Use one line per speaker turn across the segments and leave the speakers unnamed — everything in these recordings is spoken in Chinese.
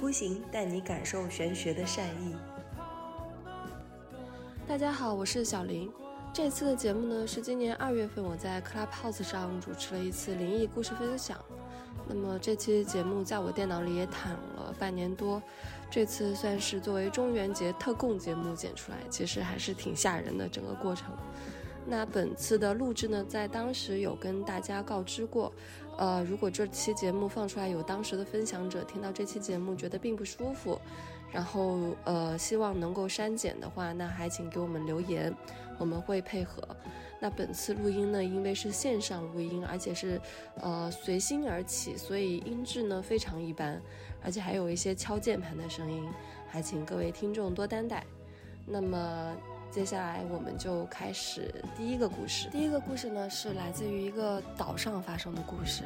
孤行带你感受玄学的善意。
大家好，我是小林。这次的节目呢，是今年二月份我在 Clubhouse 上主持了一次灵异故事分享。那么这期节目在我电脑里也躺了半年多，这次算是作为中元节特供节目剪出来，其实还是挺吓人的整个过程。那本次的录制呢，在当时有跟大家告知过，呃，如果这期节目放出来有当时的分享者听到这期节目觉得并不舒服，然后呃希望能够删减的话，那还请给我们留言，我们会配合。那本次录音呢，因为是线上录音，而且是呃随心而起，所以音质呢非常一般，而且还有一些敲键盘的声音，还请各位听众多担待。那么。接下来我们就开始第一个故事。第一个故事呢，是来自于一个岛上发生的故事。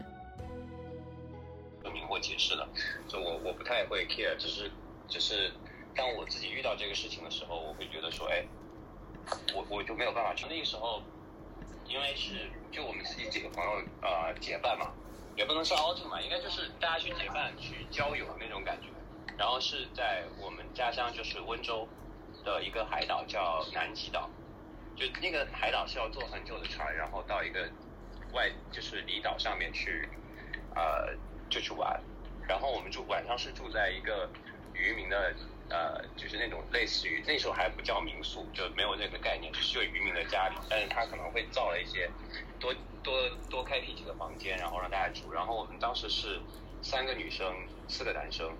明或解释的，就我我不太会 care，只是只是当我自己遇到这个事情的时候，我会觉得说，哎，我我就没有办法去。那个时候，因为是就我们自己几个朋友呃结伴嘛，也不能说 outing 嘛，应该就是大家去结伴去郊游那种感觉。然后是在我们家乡就是温州。的一个海岛叫南极岛，就那个海岛是要坐很久的船，然后到一个外就是离岛上面去，呃，就去玩。然后我们住晚上是住在一个渔民的呃，就是那种类似于那时候还不叫民宿，就没有那个概念，就是渔民的家里，但是他可能会造了一些多多多开辟几个房间，然后让大家住。然后我们当时是三个女生，四个男生。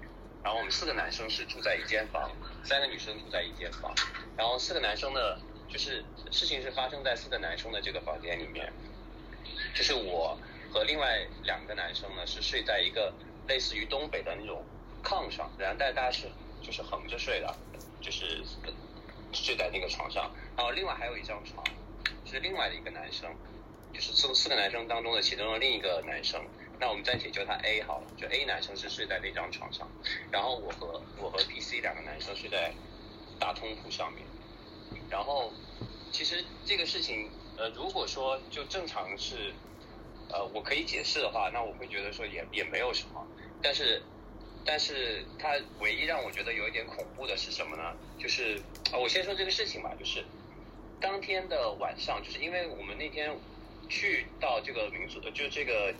然后我们四个男生是住在一间房，三个女生住在一间房。然后四个男生呢，就是事情是发生在四个男生的这个房间里面，就是我和另外两个男生呢是睡在一个类似于东北的那种炕上，然后但大家是就是横着睡的，就是睡在那个床上。然后另外还有一张床，是另外的一个男生，就是四四个男生当中的其中的另一个男生。那我们暂且叫他 A 好了，就 A 男生是睡在那张床上，然后我和我和 B、C 两个男生睡在大通铺上面。然后其实这个事情，呃，如果说就正常是，呃，我可以解释的话，那我会觉得说也也没有什么。但是，但是他唯一让我觉得有一点恐怖的是什么呢？就是啊，我先说这个事情吧，就是当天的晚上，就是因为我们那天去到这个民族，就这个。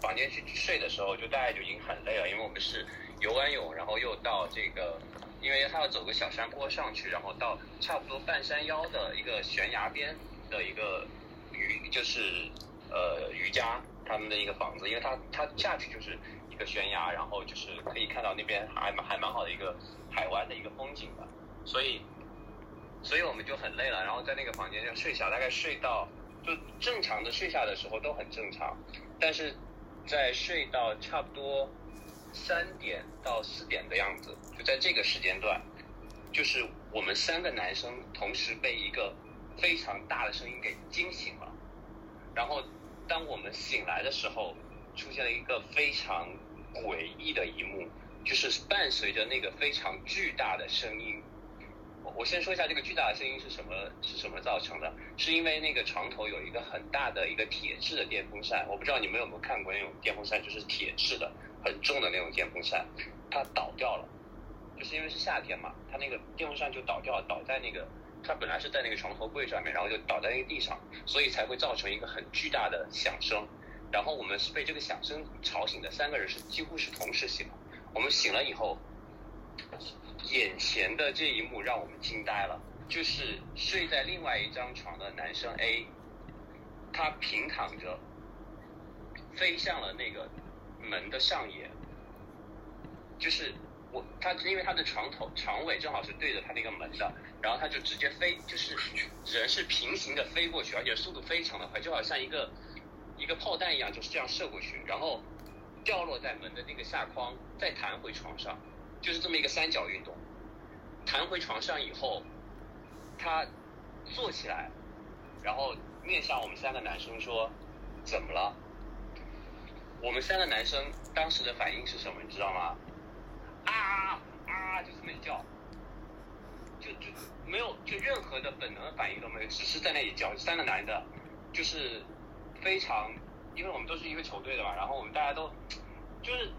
房间去睡的时候，就大概就已经很累了，因为我们是游完泳，然后又到这个，因为他要走个小山坡上去，然后到差不多半山腰的一个悬崖边的一个瑜，就是呃瑜伽他们的一个房子，因为他他下去就是一个悬崖，然后就是可以看到那边还还蛮好的一个海湾的一个风景的，所以所以我们就很累了，然后在那个房间就睡下，大概睡到就正常的睡下的时候都很正常，但是。在睡到差不多三点到四点的样子，就在这个时间段，就是我们三个男生同时被一个非常大的声音给惊醒了。然后，当我们醒来的时候，出现了一个非常诡异的一幕，就是伴随着那个非常巨大的声音。我先说一下这个巨大的声音是什么是什么造成的？是因为那个床头有一个很大的一个铁质的电风扇，我不知道你们有没有看过那种电风扇，就是铁质的很重的那种电风扇，它倒掉了，就是因为是夏天嘛，它那个电风扇就倒掉了，倒在那个它本来是在那个床头柜上面，然后就倒在那个地上，所以才会造成一个很巨大的响声。然后我们是被这个响声吵醒的，三个人是几乎是同时醒了。我们醒了以后。眼前的这一幕让我们惊呆了，就是睡在另外一张床的男生 A，他平躺着，飞向了那个门的上沿，就是我他因为他的床头床尾正好是对着他那个门的，然后他就直接飞，就是人是平行的飞过去，而且速度非常的快，就好像一个一个炮弹一样，就是这样射过去，然后掉落在门的那个下框，再弹回床上。就是这么一个三角运动，弹回床上以后，他坐起来，然后面向我们三个男生说：“怎么了？”我们三个男生当时的反应是什么？你知道吗？啊啊！就这么一叫，就就没有就任何的本能的反应都没有，只是在那里叫。三个男的，就是非常，因为我们都是一个球队的嘛，然后我们大家都就是。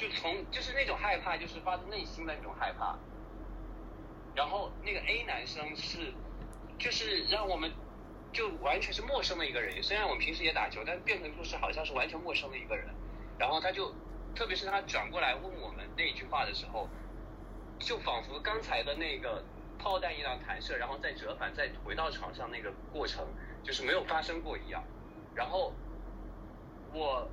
就从就是那种害怕，就是发自内心的那种害怕。然后那个 A 男生是，就是让我们就完全是陌生的一个人。虽然我们平时也打球，但变成就是好像是完全陌生的一个人。然后他就，特别是他转过来问我们那句话的时候，就仿佛刚才的那个炮弹一样弹射，然后再折返，再回到床上那个过程，就是没有发生过一样。然后我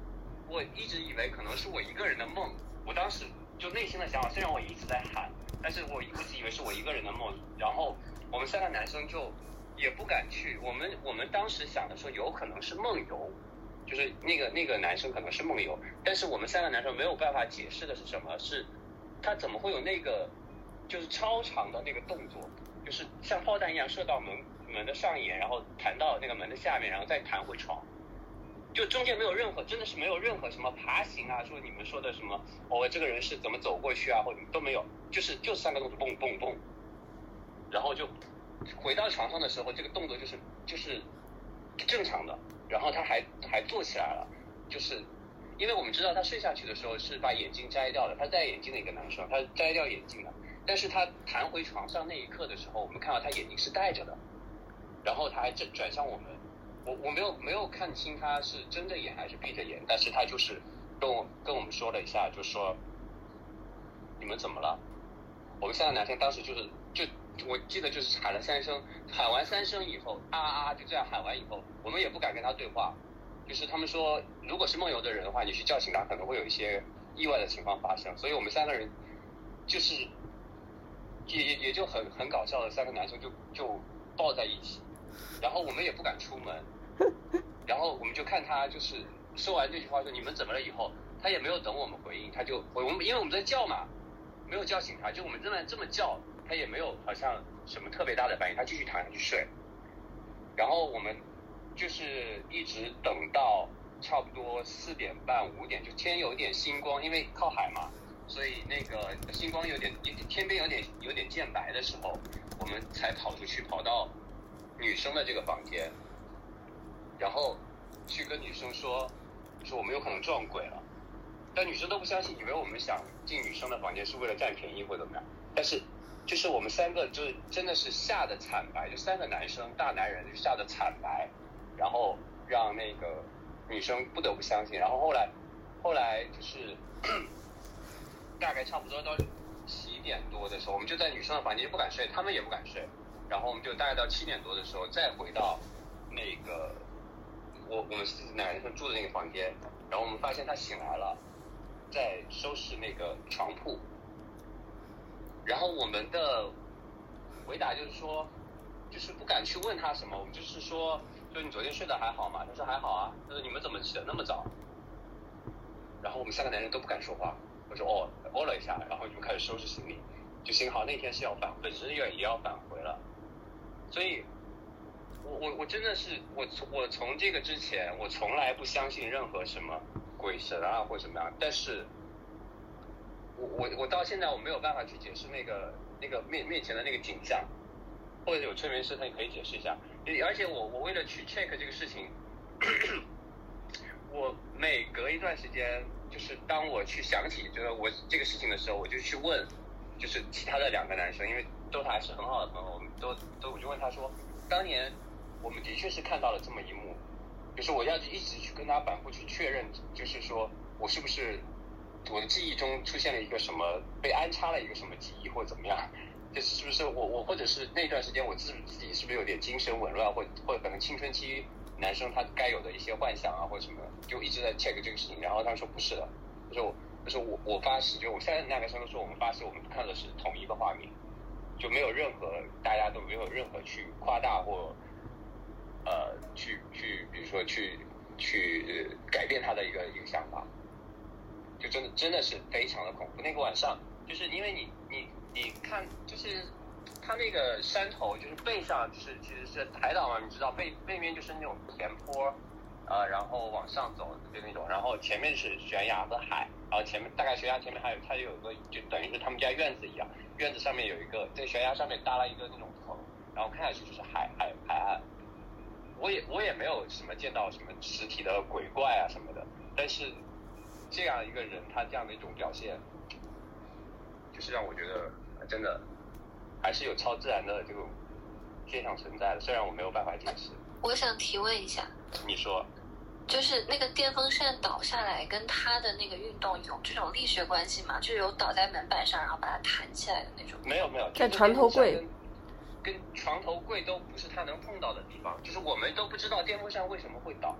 我一直以为可能是我一个人的梦，我当时就内心的想法，虽然我一直在喊。但是我一直以为是我一个人的梦，然后我们三个男生就也不敢去。我们我们当时想的说有可能是梦游，就是那个那个男生可能是梦游，但是我们三个男生没有办法解释的是什么？是他怎么会有那个就是超长的那个动作，就是像炮弹一样射到门门的上沿，然后弹到那个门的下面，然后再弹回床。就中间没有任何，真的是没有任何什么爬行啊，说你们说的什么，哦，这个人是怎么走过去啊，或者都没有，就是就三个动作，蹦蹦蹦，然后就回到床上的时候，这个动作就是就是正常的，然后他还还坐起来了，就是因为我们知道他睡下去的时候是把眼镜摘掉的，他戴眼镜的一个男生，他摘掉眼镜了，但是他弹回床上那一刻的时候，我们看到他眼睛是戴着的，然后他还转转向我们。我我没有没有看清他是睁着眼还是闭着眼，但是他就是跟我跟我们说了一下，就说你们怎么了？我们三个男生当时就是就我记得就是喊了三声，喊完三声以后啊啊就这样喊完以后，我们也不敢跟他对话，就是他们说如果是梦游的人的话，你去叫醒他可能会有一些意外的情况发生，所以我们三个人就是也也也就很很搞笑的三个男生就就抱在一起，然后我们也不敢出门。然后我们就看他，就是说完这句话说你们怎么了以后，他也没有等我们回应，他就我们因为我们在叫嘛，没有叫醒他，就我们这么这么叫，他也没有好像什么特别大的反应，他继续躺下去睡。然后我们就是一直等到差不多四点半五点，就天有点星光，因为靠海嘛，所以那个星光有点天边有点有点渐白的时候，我们才跑出去，跑到女生的这个房间。然后去跟女生说，说我们有可能撞鬼了，但女生都不相信，以为我们想进女生的房间是为了占便宜或怎么样。但是就是我们三个就是真的是吓得惨白，就三个男生大男人就吓得惨白，然后让那个女生不得不相信。然后后来后来就是 大概差不多到七点多的时候，我们就在女生的房间不敢睡，他们也不敢睡。然后我们就大概到七点多的时候再回到那个。我我们是男生住的那个房间，然后我们发现他醒来了，在收拾那个床铺，然后我们的回答就是说，就是不敢去问他什么，我们就是说，就你昨天睡得还好吗？他说还好啊，他说你们怎么起得那么早？然后我们三个男人都不敢说话，我说哦，哦了一下，然后就开始收拾行李，就幸好那天是要返，本身也也要返回了，所以。我我我真的是我从我从这个之前，我从来不相信任何什么鬼神啊或什么样，但是，我我我到现在我没有办法去解释那个那个面面前的那个景象，或者有催眠师他也可以解释一下，而且我我为了去 check 这个事情，我每隔一段时间，就是当我去想起这个我这个事情的时候，我就去问，就是其他的两个男生，因为都还是很好的朋友，我们都都我就问他说，当年。我们的确是看到了这么一幕，就是我要一直去跟他反复去确认，就是说我是不是我的记忆中出现了一个什么被安插了一个什么记忆或者怎么样，就是是不是我我或者是那段时间我自自己是不是有点精神紊乱，或或者可能青春期男生他该有的一些幻想啊或者什么，就一直在 check 这个事情，然后他说不是的，他说我他说我我发誓，就我现在那个时候说我们发誓我们看的是同一个画面，就没有任何大家都没有任何去夸大或。呃，去去，比如说去去改变他的一个一个想法，就真的真的是非常的恐怖。那个晚上，就是因为你你你看，就是他那个山头，就是背上就是其实是海岛嘛，你知道背背面就是那种田坡，呃，然后往上走就那种，然后前面是悬崖和海，然后前面大概悬崖前面还有它有个就等于是他们家院子一样，院子上面有一个在悬崖上面搭了一个那种棚，然后看下去就是海海海岸。我也我也没有什么见到什么实体的鬼怪啊什么的，但是这样一个人，他这样的一种表现，就是让我觉得真的还是有超自然的这种现象存在的，虽然我没有办法解释。
我想提问一下，
你说，
就是那个电风扇倒下来，跟他的那个运动有这种力学关系吗？就有倒在门板上，然后把它弹起来的那种？
没有没有，
在床头柜，
跟床头柜都不是他能碰到的地方，就是我们都不知道电风扇为什么会倒。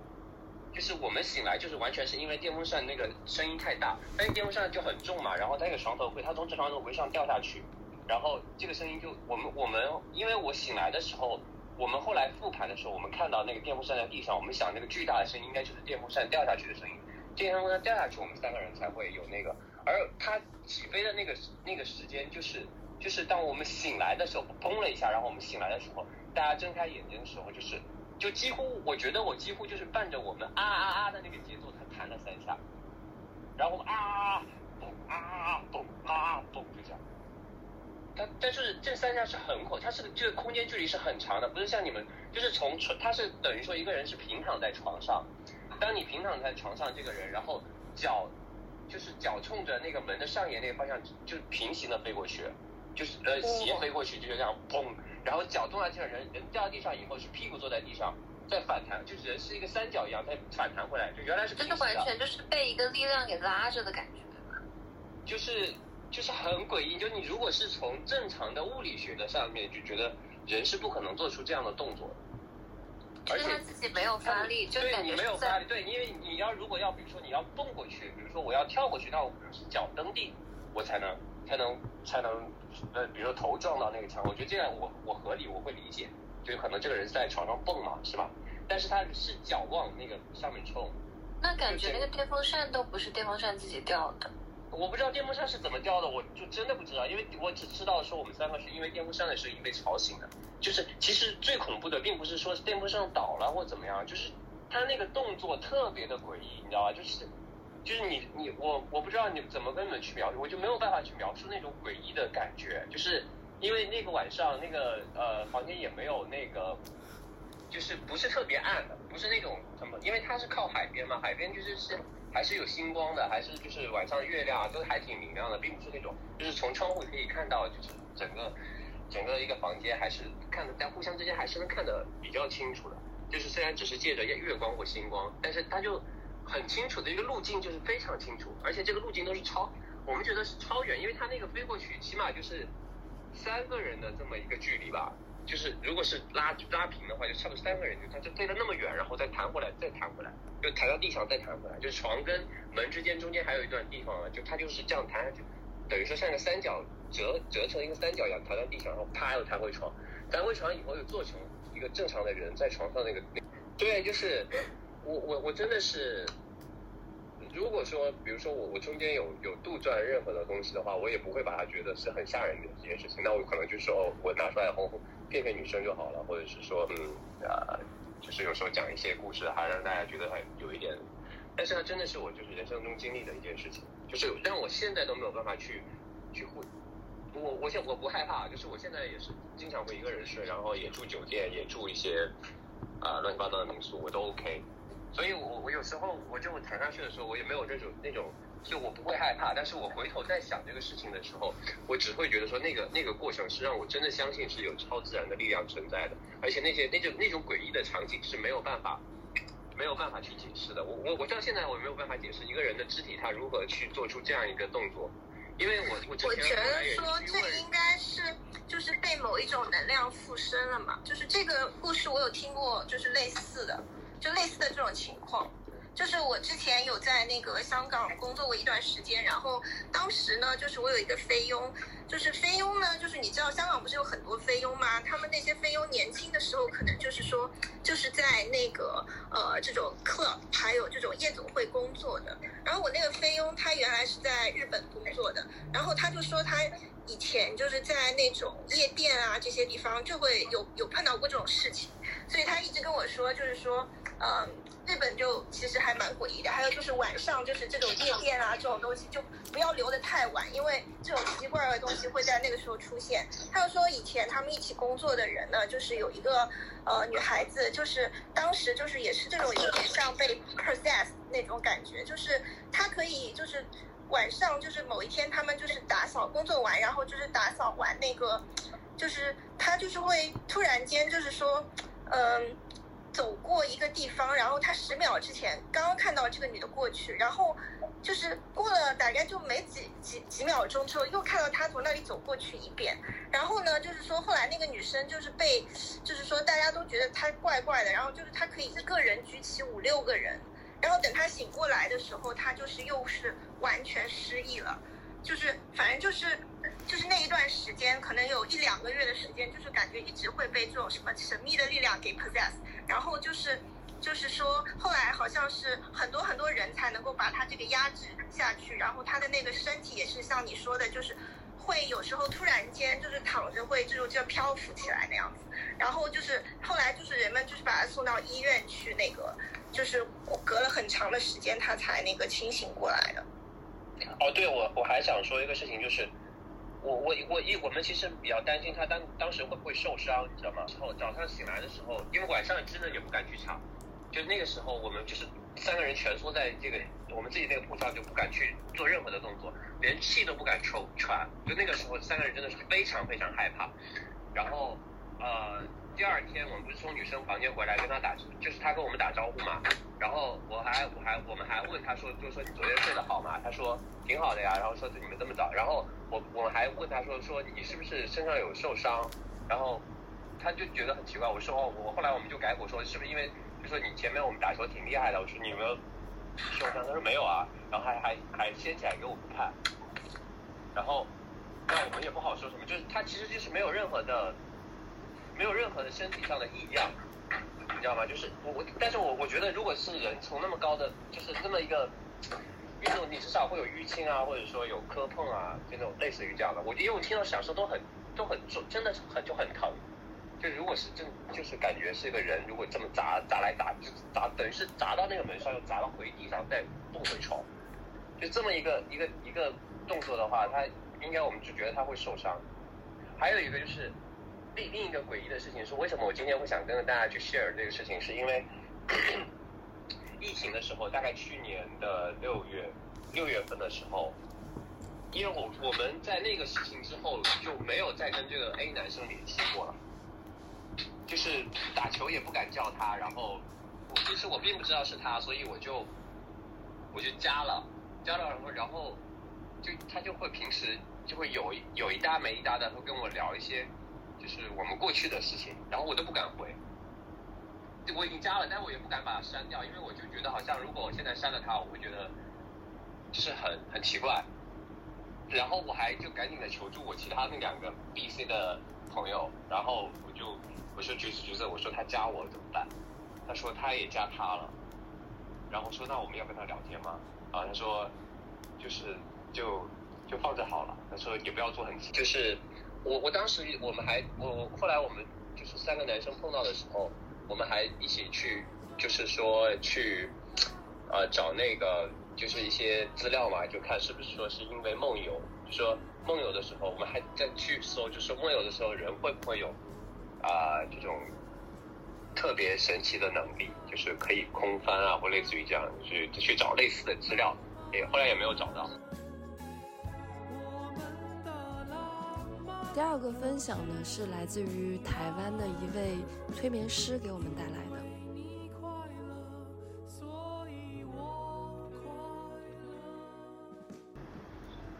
就是我们醒来，就是完全是因为电风扇那个声音太大，但是电风扇就很重嘛，然后那个床头柜，它从这床头柜上掉下去，然后这个声音就我们我们，因为我醒来的时候，我们后来复盘的时候，我们看到那个电风扇在地上，我们想那个巨大的声音应该就是电风扇掉下去的声音，电风扇掉下去，我们三个人才会有那个，而它起飞的那个那个时间就是就是当我们醒来的时候，砰了一下，然后我们醒来的时候，大家睁开眼睛的时候就是。就几乎，我觉得我几乎就是伴着我们啊啊啊的那个节奏，他弹了三下，然后啊嘣啊嘣啊嘣就这样。但但是这三下是很恐，它是这个空间距离是很长的，不是像你们就是从床，它是等于说一个人是平躺在床上，当你平躺在床上，这个人然后脚就是脚冲着那个门的上沿那个方向就平行的飞过去，就是呃斜飞过去就是这样砰。然后脚动下去，人人掉到地上以后是屁股坐在地上，再反弹，就人是一个三角一样再反弹回来，就原来是
就是完全就是被一个力量给拉着的感觉，
就是就是很诡异，就你如果是从正常的物理学的上面就觉得人是不可能做出这样的动作，
而且他自己没有发力，就
对你没有发力，对，因为你要如果要比如说你要蹦过去，比如说我要跳过去，那我可能是脚蹬地，我才能才能才能。呃，比如说头撞到那个墙，我觉得这样我我合理，我会理解，就可能这个人是在床上蹦嘛，是吧？但是他是脚往那个上面冲，
那感觉那个电风扇都不是电风扇自己掉的。
我不知道电风扇是怎么掉的，我就真的不知道，因为我只知道说我们三个是因为电风扇的声音被吵醒的。就是其实最恐怖的并不是说电风扇倒了或怎么样，就是他那个动作特别的诡异，你知道吧？就是。就是你你我我不知道你怎么跟你们去描述，我就没有办法去描述那种诡异的感觉，就是因为那个晚上那个呃房间也没有那个，就是不是特别暗的，不是那种什么，因为它是靠海边嘛，海边就是是还是有星光的，还是就是晚上月亮啊都还挺明亮的，并不是那种就是从窗户可以看到就是整个整个一个房间还是看的在互相之间还是能看得比较清楚的，就是虽然只是借着月光或星光，但是它就。很清楚的一个路径，就是非常清楚，而且这个路径都是超，我们觉得是超远，因为它那个飞过去起码就是三个人的这么一个距离吧，就是如果是拉拉平的话，就差不多三个人，就它就飞了那么远，然后再弹回来，再弹回来，就弹到地上再弹回来，就是床跟门之间中间还有一段地方啊，就它就是这样弹下去，等于说像个三角折折成一个三角一样弹到地上，然后啪又弹回床，弹回床以后又做成一个正常的人在床上那个，对，就是。我我我真的是，如果说，比如说我我中间有有杜撰任何的东西的话，我也不会把它觉得是很吓人的一件事情。那我可能就说，我拿出来哄哄骗骗女生就好了，或者是说，嗯啊，就是有时候讲一些故事，还让大家觉得很有一点。但是它真的是我就是人生中经历的一件事情，就是让我现在都没有办法去去会。我我现我不害怕，就是我现在也是经常会一个人睡，然后也住酒店，也住一些啊乱七八糟的民宿，我都 OK。所以，我我有时候我就谈上去的时候，我也没有那种那种，就我不会害怕。但是我回头再想这个事情的时候，我只会觉得说，那个那个过程是让我真的相信是有超自然的力量存在的，而且那些那种那种诡异的场景是没有办法没有办法去解释的。我我我到现在我没有办法解释一个人的肢体他如何去做出这样一个动作，因为我我
我觉得说这应该是就是被某一种能量附身了嘛，就是这个故事我有听过，就是类似的。就类似的这种情况，就是我之前有在那个香港工作过一段时间，然后当时呢，就是我有一个菲佣，就是菲佣呢，就是你知道香港不是有很多菲佣吗？他们那些菲佣年轻的时候，可能就是说就是在那个呃这种 club 还有这种夜总会工作的。然后我那个菲佣他原来是在日本工作的，然后他就说他以前就是在那种夜店啊这些地方就会有有碰到过这种事情。所以他一直跟我说，就是说，嗯，日本就其实还蛮诡异的。还有就是晚上就是这种夜店啊这种东西，就不要留得太晚，因为这种奇怪的东西会在那个时候出现。他又说以前他们一起工作的人呢，就是有一个呃女孩子，就是当时就是也是这种有点像被 possess 那种感觉，就是她可以就是晚上就是某一天他们就是打扫工作完，然后就是打扫完那个。就是他就是会突然间就是说，嗯，走过一个地方，然后他十秒之前刚刚看到这个女的过去，然后就是过了大概就没几几几秒钟之后，又看到他从那里走过去一遍，然后呢，就是说后来那个女生就是被，就是说大家都觉得她怪怪的，然后就是她可以一个人举起五六个人，然后等她醒过来的时候，她就是又是完全失忆了，就是反正就是。就是那一段时间，可能有一两个月的时间，就是感觉一直会被这种什么神秘的力量给 possess，然后就是，就是说后来好像是很多很多人才能够把他这个压制下去，然后他的那个身体也是像你说的，就是会有时候突然间就是躺着会这种就漂浮起来那样子，然后就是后来就是人们就是把他送到医院去那个，就是隔了很长的时间他才那个清醒过来的。
哦，对，我我还想说一个事情就是。我我我一我们其实比较担心他当当时会不会受伤，你知道吗？之后早上醒来的时候，因为晚上真的也不敢去抢，就那个时候我们就是三个人蜷缩在这个我们自己那个铺上，就不敢去做任何的动作，连气都不敢抽喘。就那个时候三个人真的是非常非常害怕。然后呃第二天我们不是从女生房间回来跟他打，就是他跟我们打招呼嘛。然后我还我还我们还问他说，就说你昨天睡得好吗？他说挺好的呀。然后说你们这么早，然后。我我还问他说说你是不是身上有受伤，然后他就觉得很奇怪。我说哦，我后来我们就改口说是不是因为就说你前面我们打球挺厉害的。我说你有没有受伤？他说没有啊，然后还还还掀起来给我们看。然后那我们也不好说什么，就是他其实就是没有任何的没有任何的身体上的异样，你知道吗？就是我我但是我我觉得如果是人从那么高的就是这么一个。运动你至少会有淤青啊，或者说有磕碰啊，这种类似于这样的。我因为我听到响声都很都很重，真的很就很疼。就如果是真就是感觉是一个人，如果这么砸砸来砸，就砸等于是砸到那个门上，又砸到回地上，再蹦回床，就这么一个一个一个动作的话，他应该我们就觉得他会受伤。还有一个就是另另一个诡异的事情是，为什么我今天会想跟大家去 share 这个事情，是因为。疫情的时候，大概去年的六月六月份的时候，因为我我们在那个事情之后就没有再跟这个 A 男生联系过了，就是打球也不敢叫他，然后我其实我并不知道是他，所以我就我就加了，加了然后然后就他就会平时就会有有一搭没一搭的会跟我聊一些就是我们过去的事情，然后我都不敢回。我已经加了，但我也不敢把它删掉，因为我就觉得好像如果我现在删了他，我会觉得就是很很奇怪。然后我还就赶紧的求助我其他那两个 B、C 的朋友，然后我就我说橘子橘子，我说他加我怎么办？他说他也加他了，然后说那我们要跟他聊天吗？啊，他说就是就就放着好了，他说也不要做很就是我我当时我们还我后来我们就是三个男生碰到的时候。我们还一起去，就是说去，呃，找那个就是一些资料嘛，就看是不是说是因为梦游，就说梦游的时候，我们还在去搜，就说梦游的时候人会不会有啊这种特别神奇的能力，就是可以空翻啊，或类似于这样，去去找类似的资料，也后来也没有找到。
第二个分享呢，是来自于台湾的一位催眠师给我们带来的。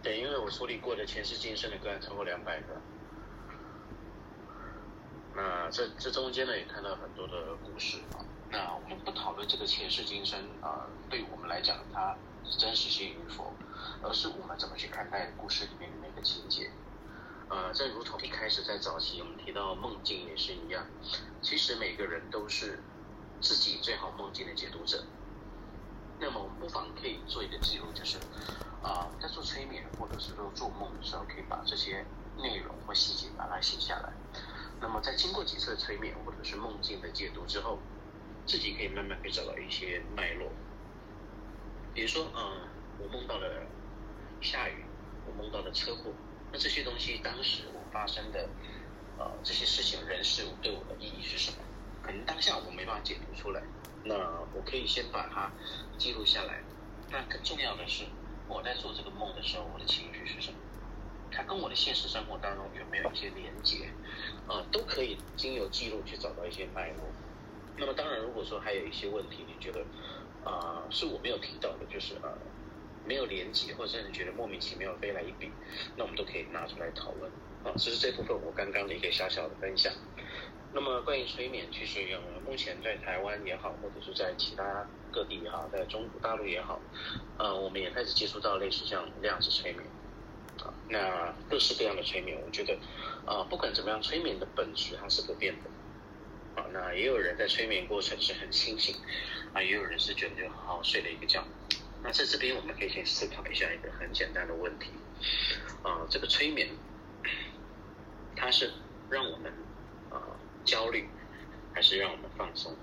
对，因为我处理过的前世今生的个案超过两百个，那这这中间呢也看到很多的故事啊。那我们不讨论这个前世今生啊，对我们来讲它真实性与否，而是我们怎么去看待故事里面的每个情节。呃，正如同一开始在早期我们提到梦境也是一样，其实每个人都是自己最好梦境的解读者。那么我们不妨可以做一个记录，就是啊，在做催眠或者是说做梦的时候，可以把这些内容或细节把它写下来。那么在经过几次催眠或者是梦境的解读之后，自己可以慢慢可以找到一些脉络。比如说，嗯，我梦到了下雨，我梦到了车祸，那这些东西当时我发生的，呃，这些事情、人事物对我的意义是什么？可能当下我没办法解读出来，那我可以先把它记录下来。那更重要的是，我在做这个梦的时候，我的情绪是什么？它跟我的现实生活当中有没有一些连接？啊，都可以经由记录去找到一些脉络。那么当然，如果说还有一些问题，你觉得啊是我没有提到的，就是啊没有连接，或者甚至觉得莫名其妙飞来一笔，那我们都可以拿出来讨论。啊，这是这部分我刚刚的一个小小的分享。那么关于催眠，其实有目前在台湾也好，或者是在其他各地也好，在中国大陆也好，呃，我们也开始接触到类似像量子催眠。啊，那各式各样的催眠，我觉得，啊，不管怎么样，催眠的本质它是不变的。啊，那也有人在催眠过程是很清醒，啊，也有人是觉得就好好睡了一个觉。在这边我们可以先思考一下一个很简单的问题，啊，这个催眠，它是让我们啊焦虑，还是让我们放松？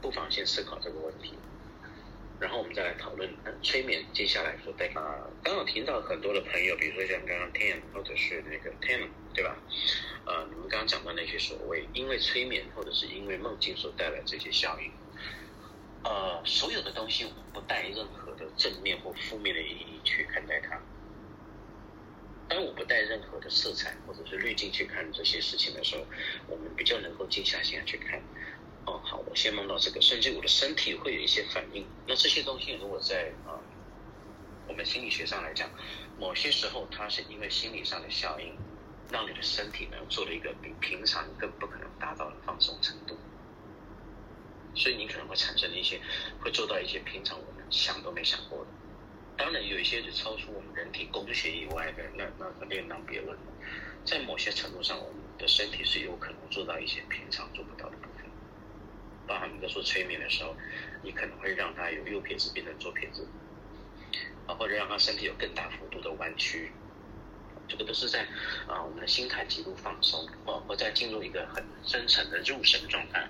不妨先思考这个问题。然后我们再来讨论催眠。接下来说，对啊，刚好听到很多的朋友，比如说像刚刚 Tim 或者是那个 Tim，对吧？呃，你们刚刚讲到那些所谓因为催眠或者是因为梦境所带来这些效应，呃，所有的东西我们不带任何正面或负面的意义去看待它。当我不带任何的色彩或者是滤镜去看这些事情的时候，我们比较能够静下心来去看。哦，好，我先梦到这个，甚至我的身体会有一些反应。那这些东西如果在啊，我们心理学上来讲，某些时候它是因为心理上的效应，让你的身体呢做了一个比平常更不可能达到的放松程度，所以你可能会产生一些，会做到一些平常我们想都没想过的。当然，有一些是超出我们人体工学以外的，那那另当别论。在某些程度上，我们的身体是有可能做到一些平常做不到的部分。包含你在做催眠的时候，你可能会让他由右撇子变成左撇子，啊，或者让他身体有更大幅度的弯曲，这个都是在啊我们的心态极度放松，哦，或在进入一个很深层的入神状态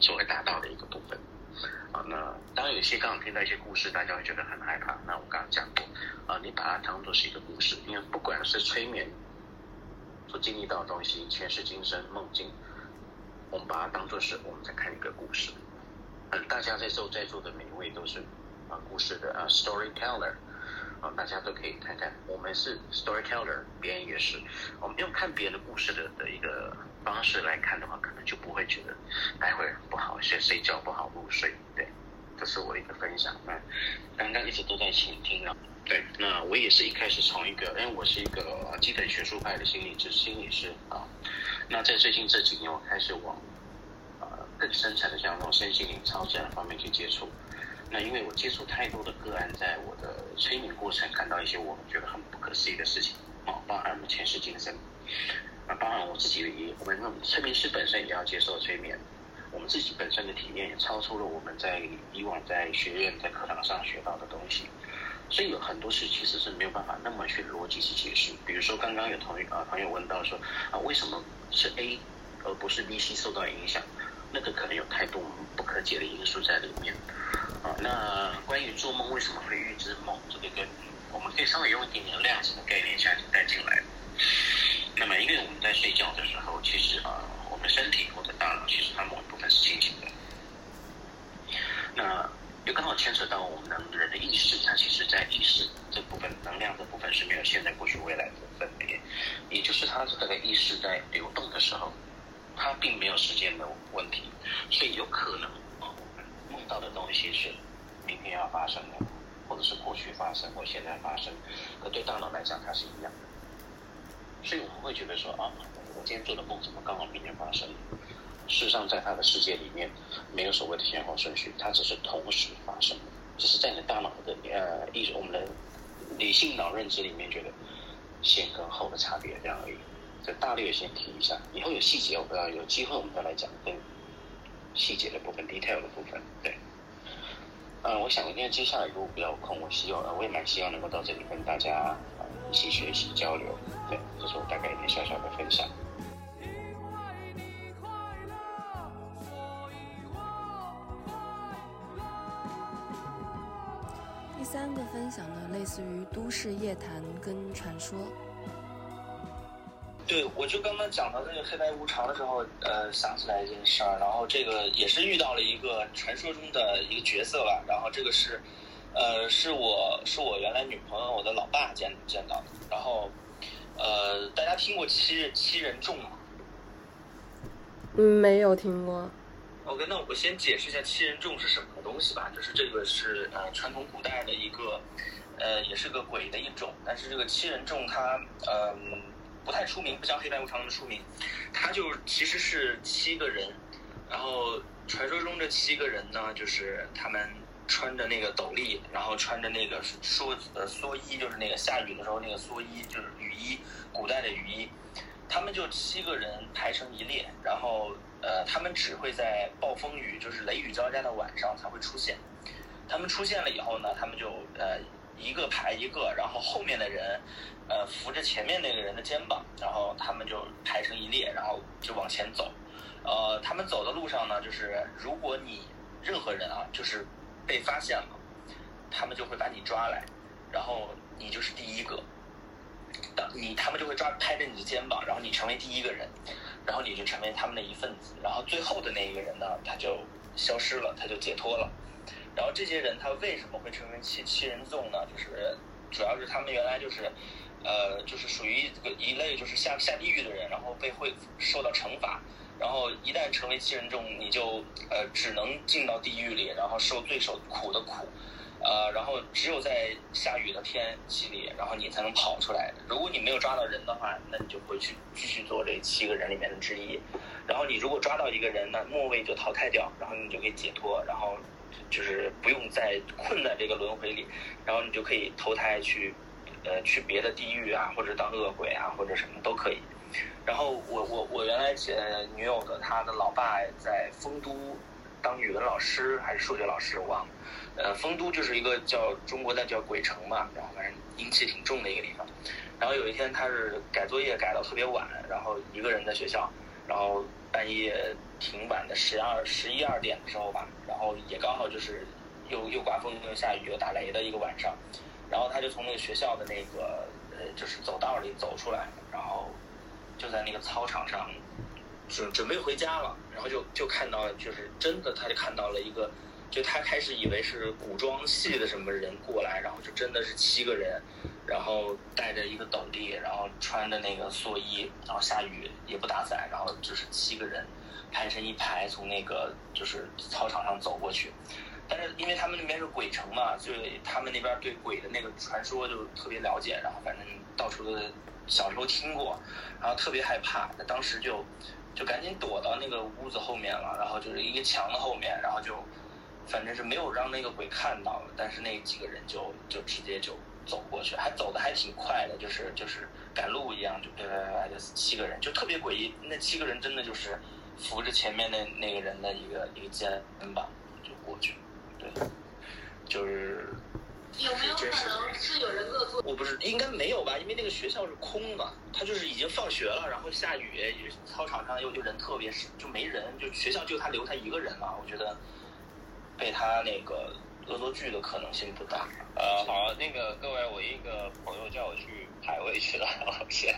所会达到的一个部分。那当然有些刚刚听到一些故事，大家会觉得很害怕。那我刚刚讲过，啊，你把它当做是一个故事，因为不管是催眠所经历到的东西，前世今生梦境。我们把它当做是我们在看一个故事，嗯，大家在座在座的每一位都是啊故事的啊 storyteller，啊大家都可以看看，我们是 storyteller，别人也是，我们用看别人的故事的的一个方式来看的话，可能就不会觉得待会不好睡睡觉不好入睡，对，这是我一个分享。那刚刚一直都在倾听啊，对，那我也是一开始从一个，因为我是一个基本学术派的心理师，心理师啊。那在最近这几年，我开始往呃更深层的像那种身心灵、超自然方面去接触。那因为我接触太多的个案，在我的催眠过程看到一些我觉得很不可思议的事情，哦，包含我们前世今生，啊，包含我自己也，我们催眠师本身也要接受催眠，我们自己本身的体验也超出了我们在以往在学院在课堂上学到的东西。所以有很多事其实是没有办法那么去逻辑去解释。比如说刚刚有同学啊朋友问到说啊为什么是 A 而不是 B、C 受到影响？那个可能有太多不可解的因素在里面。啊，那关于做梦为什么会预知梦这个跟我们可以稍微用一点点量子的概念下去带进来。那么因为我们在睡觉的时候，其实啊我们身体或者大脑其实它某一部分是清醒的。那就刚好牵扯到我们的人的意识，它其实在意识这部分、能量这部分是没有现在、过去、未来的分别，也就是它这个意识在流动的时候，它并没有时间的问题，所以有可能啊，我们梦到的东西是明天要发生的，或者是过去发生或现在发生，可对大脑来讲它是一样的，所以我们会觉得说啊，我今天做的梦怎么刚好明天发生？事实上，在他的世界里面，没有所谓的先后顺序，它只是同时发生，只是在你的大脑的呃意识，我们的理性脑认知里面觉得先跟后的差别这样而已。这大略先提一下，以后有细节，我不知道有机会我们再来讲更细节的部分、detail 的部分。对，呃，我想今天接下来如果比较有空，我希望我也蛮希望能够到这里跟大家一起学习交流，对，这是我大概一点小小的分享。
第三个分享呢，类似于都市夜谈跟传说。
对，我就刚刚讲到那个黑白无常的时候，呃，想起来一件事儿，然后这个也是遇到了一个传说中的一个角色吧，然后这个是。呃，是我是我原来女朋友我的老爸见见到的，然后，呃，大家听过七七人众吗？
嗯，没有听过。
OK，那我先解释一下七人众是什么东西吧，就是这个是呃传统古代的一个，呃，也是个鬼的一种，但是这个七人众它嗯。不太出名，不像黑白无常那么出名。他就其实是七个人，然后传说中这七个人呢，就是他们穿着那个斗笠，然后穿着那个蓑呃蓑衣，就是那个下雨的时候那个蓑衣，就是雨衣，古代的雨衣。他们就七个人排成一列，然后呃，他们只会在暴风雨，就是雷雨交加的晚上才会出现。他们出现了以后呢，他们就呃一个排一个，然后后面的人。呃，扶着前面那个人的肩膀，然后他们就排成一列，然后就往前走。呃，他们走的路上呢，就是如果你任何人啊，就是被发现了，他们就会把你抓来，然后你就是第一个。你他们就会抓拍着你的肩膀，然后你成为第一个人，然后你就成为他们的一份子。然后最后的那一个人呢，他就消失了，他就解脱了。然后这些人他为什么会成为七七人众呢？就是主要是他们原来就是。呃，就是属于这个一类，就是下下地狱的人，然后被会受到惩罚，然后一旦成为七人众，你就呃只能进到地狱里，然后受最受苦的苦，呃，然后只有在下雨的天气里，然后你才能跑出来。如果你没有抓到人的话，那你就回去继续做这七个人里面的之一。然后你如果抓到一个人那，末位就淘汰掉，然后你就可以解脱，然后就是不用再困在这个轮回里，然后你就可以投胎去。呃，去别的地狱啊，或者当恶鬼啊，或者什么都可以。然后我我我原来呃女友的她的老爸在丰都当语文老师还是数学老师，我忘了。呃，丰都就是一个叫中国的叫鬼城嘛，然后反正阴气挺重的一个地方。然后有一天他是改作业改到特别晚，然后一个人在学校，然后半夜挺晚的十二十一二点的时候吧，然后也刚好就是又又刮风又下雨又打雷的一个晚上。然后他就从那个学校的那个呃，就是走道里走出来，然后就在那个操场上准准备回家了，然后就就看到，就是真的，他就看到了一个，就他开始以为是古装戏的什么人过来，然后就真的是七个人，然后戴着一个斗笠，然后穿着那个蓑衣，然后下雨也不打伞，然后就是七个人排成一排从那个就是操场上走过去。但是因为他们那边是鬼城嘛，所以他们那边对鬼的那个传说就特别了解，然后反正到处都小时候听过，然后特别害怕，那当时就就赶紧躲到那个屋子后面了，然后就是一个墙的后面，然后就反正是没有让那个鬼看到，但是那几个人就就直接就走过去，还走的还挺快的，就是就是赶路一样，就啪啪啪就七个人，就特别诡异，那七个人真的就是扶着前面那那个人的一个一个肩膀就过去。对，就是
有没有可能是有人恶作？
我不是，应该没有吧？因为那个学校是空的，他就是已经放学了，然后下雨，操场上又就人特别少，就没人，就学校就他留他一个人了。我觉得被他那个恶作剧的可能性不大。
呃，好，那个各位，我一个朋友叫我去排位去了，我先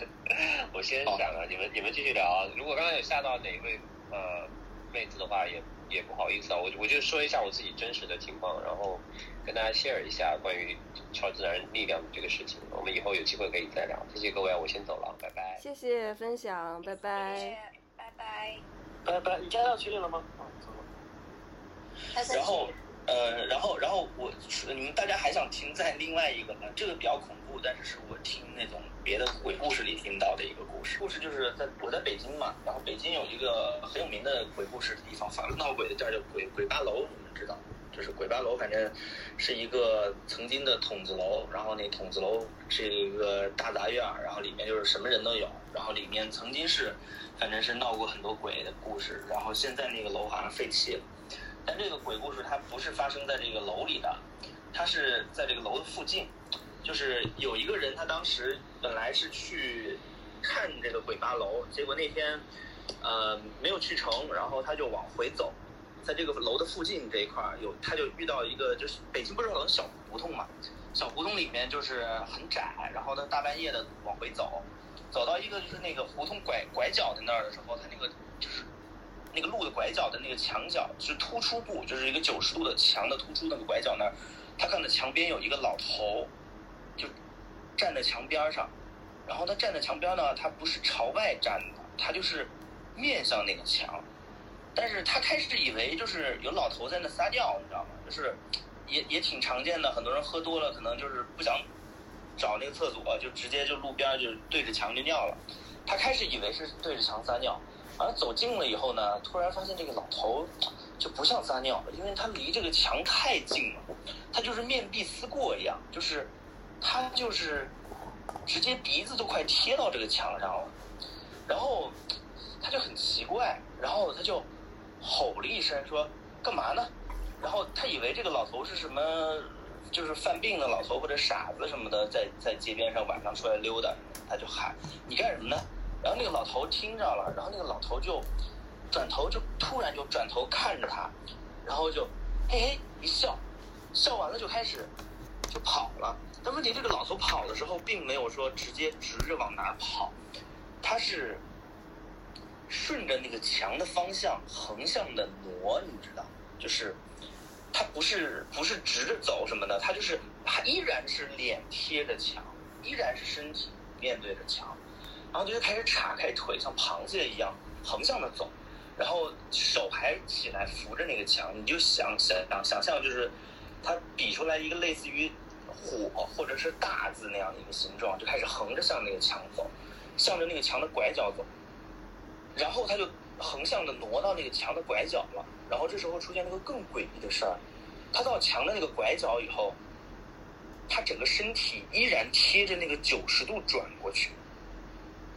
我先想了，你们你们继续聊。如果刚刚有吓到哪一位呃妹子的话，也。也不好意思啊，我我就说一下我自己真实的情况，然后跟大家 share 一下关于超自然力量这个事情。我们以后有机会可以再聊。谢谢各位，我先走了，拜拜。
谢谢分享，拜拜。
谢谢，拜拜。
拜拜，你加到群里了吗？啊，走了。然后。呃，然后，然后我，你们大家还想听在另外一个呢？这个比较恐怖，但是是我听那种别的鬼故事里听到的一个故事。故事就是在我在北京嘛，然后北京有一个很有名的鬼故事的地方，反正闹鬼的地儿叫鬼鬼八楼，你们知道？就是鬼八楼，反正是一个曾经的筒子楼，然后那筒子楼是一个大杂院，然后里面就是什么人都有，然后里面曾经是，反正是闹过很多鬼的故事，然后现在那个楼好像废弃了。但这个鬼故事它不是发生在这个楼里的，它是在这个楼的附近，就是有一个人他当时本来是去看这个鬼八楼，结果那天呃没有去成，然后他就往回走，在这个楼的附近这一块儿有，他就遇到一个，就是北京不是有小胡同嘛，小胡同里面就是很窄，然后他大半夜的往回走，走到一个就是那个胡同拐拐角的那儿的时候，他那个就是那个路的拐角的那个墙角是突出部，就是一个九十度的墙的突出那个拐角那儿，他看到墙边有一个老头，站在墙边上，然后他站在墙边呢，他不是朝外站的，他就是面向那个墙。但是他开始以为就是有老头在那撒尿，你知道吗？就是也也挺常见的，很多人喝多了可能就是不想找那个厕所，就直接就路边就对着墙就尿了。他开始以为是对着墙撒尿，而走近了以后呢，突然发现这个老头就不像撒尿，因为他离这个墙太近了，他就是面壁思过一样，就是他就是直接鼻子都快贴到这个墙上了，然后他就很奇怪，然后他就。吼了一声，说：“干嘛呢？”然后他以为这个老头是什么，就是犯病的老头或者傻子什么的，在在街边上晚上出来溜达，他就喊：“你干什么呢？”然后那个老头听着了，然后那个老头就转头就突然就转头看着他，然后就嘿嘿一笑，笑完了就开始就跑了。问题这个老头跑的时候，并没有说直接直着往哪跑，他是。顺着那个墙的方向横向的挪，你知道，就是他不是不是直着走什么的，他就是他依然是脸贴着墙，依然是身体面对着墙，然后就开始岔开腿，像螃蟹一样横向的走，然后手还起来扶着那个墙，你就想想想想象，就是他比出来一个类似于火或者是大字那样的一个形状，就开始横着向那个墙走，向着那个墙的拐角走。然后他就横向的挪到那个墙的拐角了，然后这时候出现了个更诡异的事儿，他到墙的那个拐角以后，他整个身体依然贴着那个九十度转过去，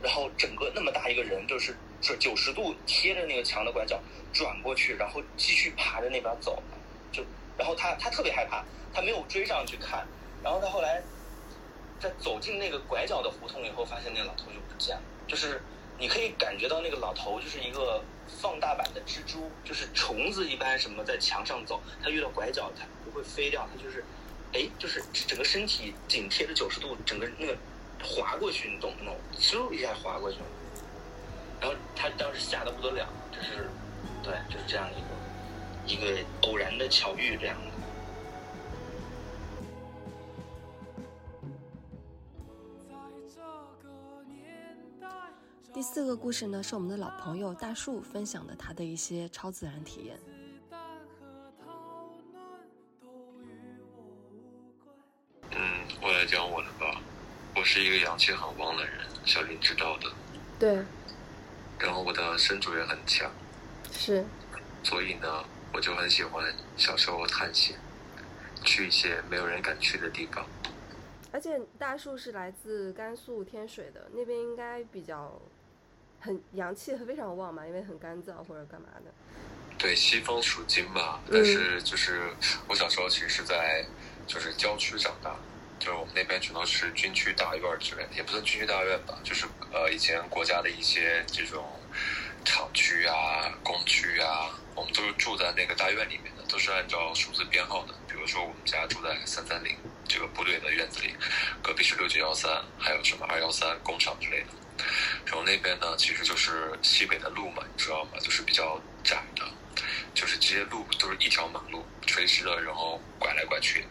然后整个那么大一个人就是转九十度贴着那个墙的拐角转过去，然后继续爬着那边走，就然后他他特别害怕，他没有追上去看，然后他后来在走进那个拐角的胡同以后，发现那个老头就不见了，就是。你可以感觉到那个老头就是一个放大版的蜘蛛，就是虫子一般什么在墙上走，他遇到拐角他不会飞掉，他就是，哎，就是整个身体紧贴着九十度，整个那个滑过去，你懂不懂？嗖一下滑过去了，然后他当时吓得不得了，就是，对，就是这样一个一个偶然的巧遇这样的。
第四个故事呢，是我们的老朋友大树分享的他的一些超自然体验。
嗯，我来讲我的吧。我是一个阳气很旺的人，小林知道的。
对。
然后我的身主也很强。
是。
所以呢，我就很喜欢小时候探险，去一些没有人敢去的地方。
而且大树是来自甘肃天水的，那边应该比较。很阳气非常旺嘛，因为很干燥或者干嘛的。
对，西方属金嘛，但是就是我小时候其实是在就是郊区长大，就是我们那边全都是军区大院之类的，也不算军区大院吧，就是呃以前国家的一些这种厂区啊、工区啊，我们都是住在那个大院里面的，都是按照数字编号的。比如说我们家住在三三零这个部队的院子里，隔壁是六九幺三，还有什么二幺三工厂之类的。然后那边呢，其实就是西北的路嘛，你知道吗？就是比较窄的，就是这些路都是一条马路，垂直的，然后拐来拐去。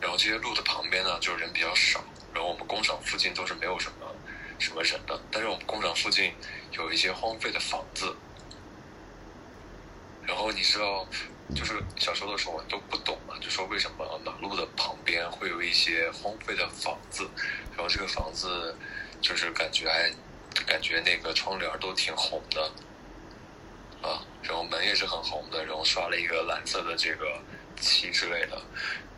然后这些路的旁边呢，就是人比较少。然后我们工厂附近都是没有什么什么人的，但是我们工厂附近有一些荒废的房子。然后你知道，就是小时候的时候我都不懂嘛，就说为什么马路的旁边会有一些荒废的房子，然后这个房子。就是感觉还感觉那个窗帘都挺红的啊，然后门也是很红的，然后刷了一个蓝色的这个漆之类的，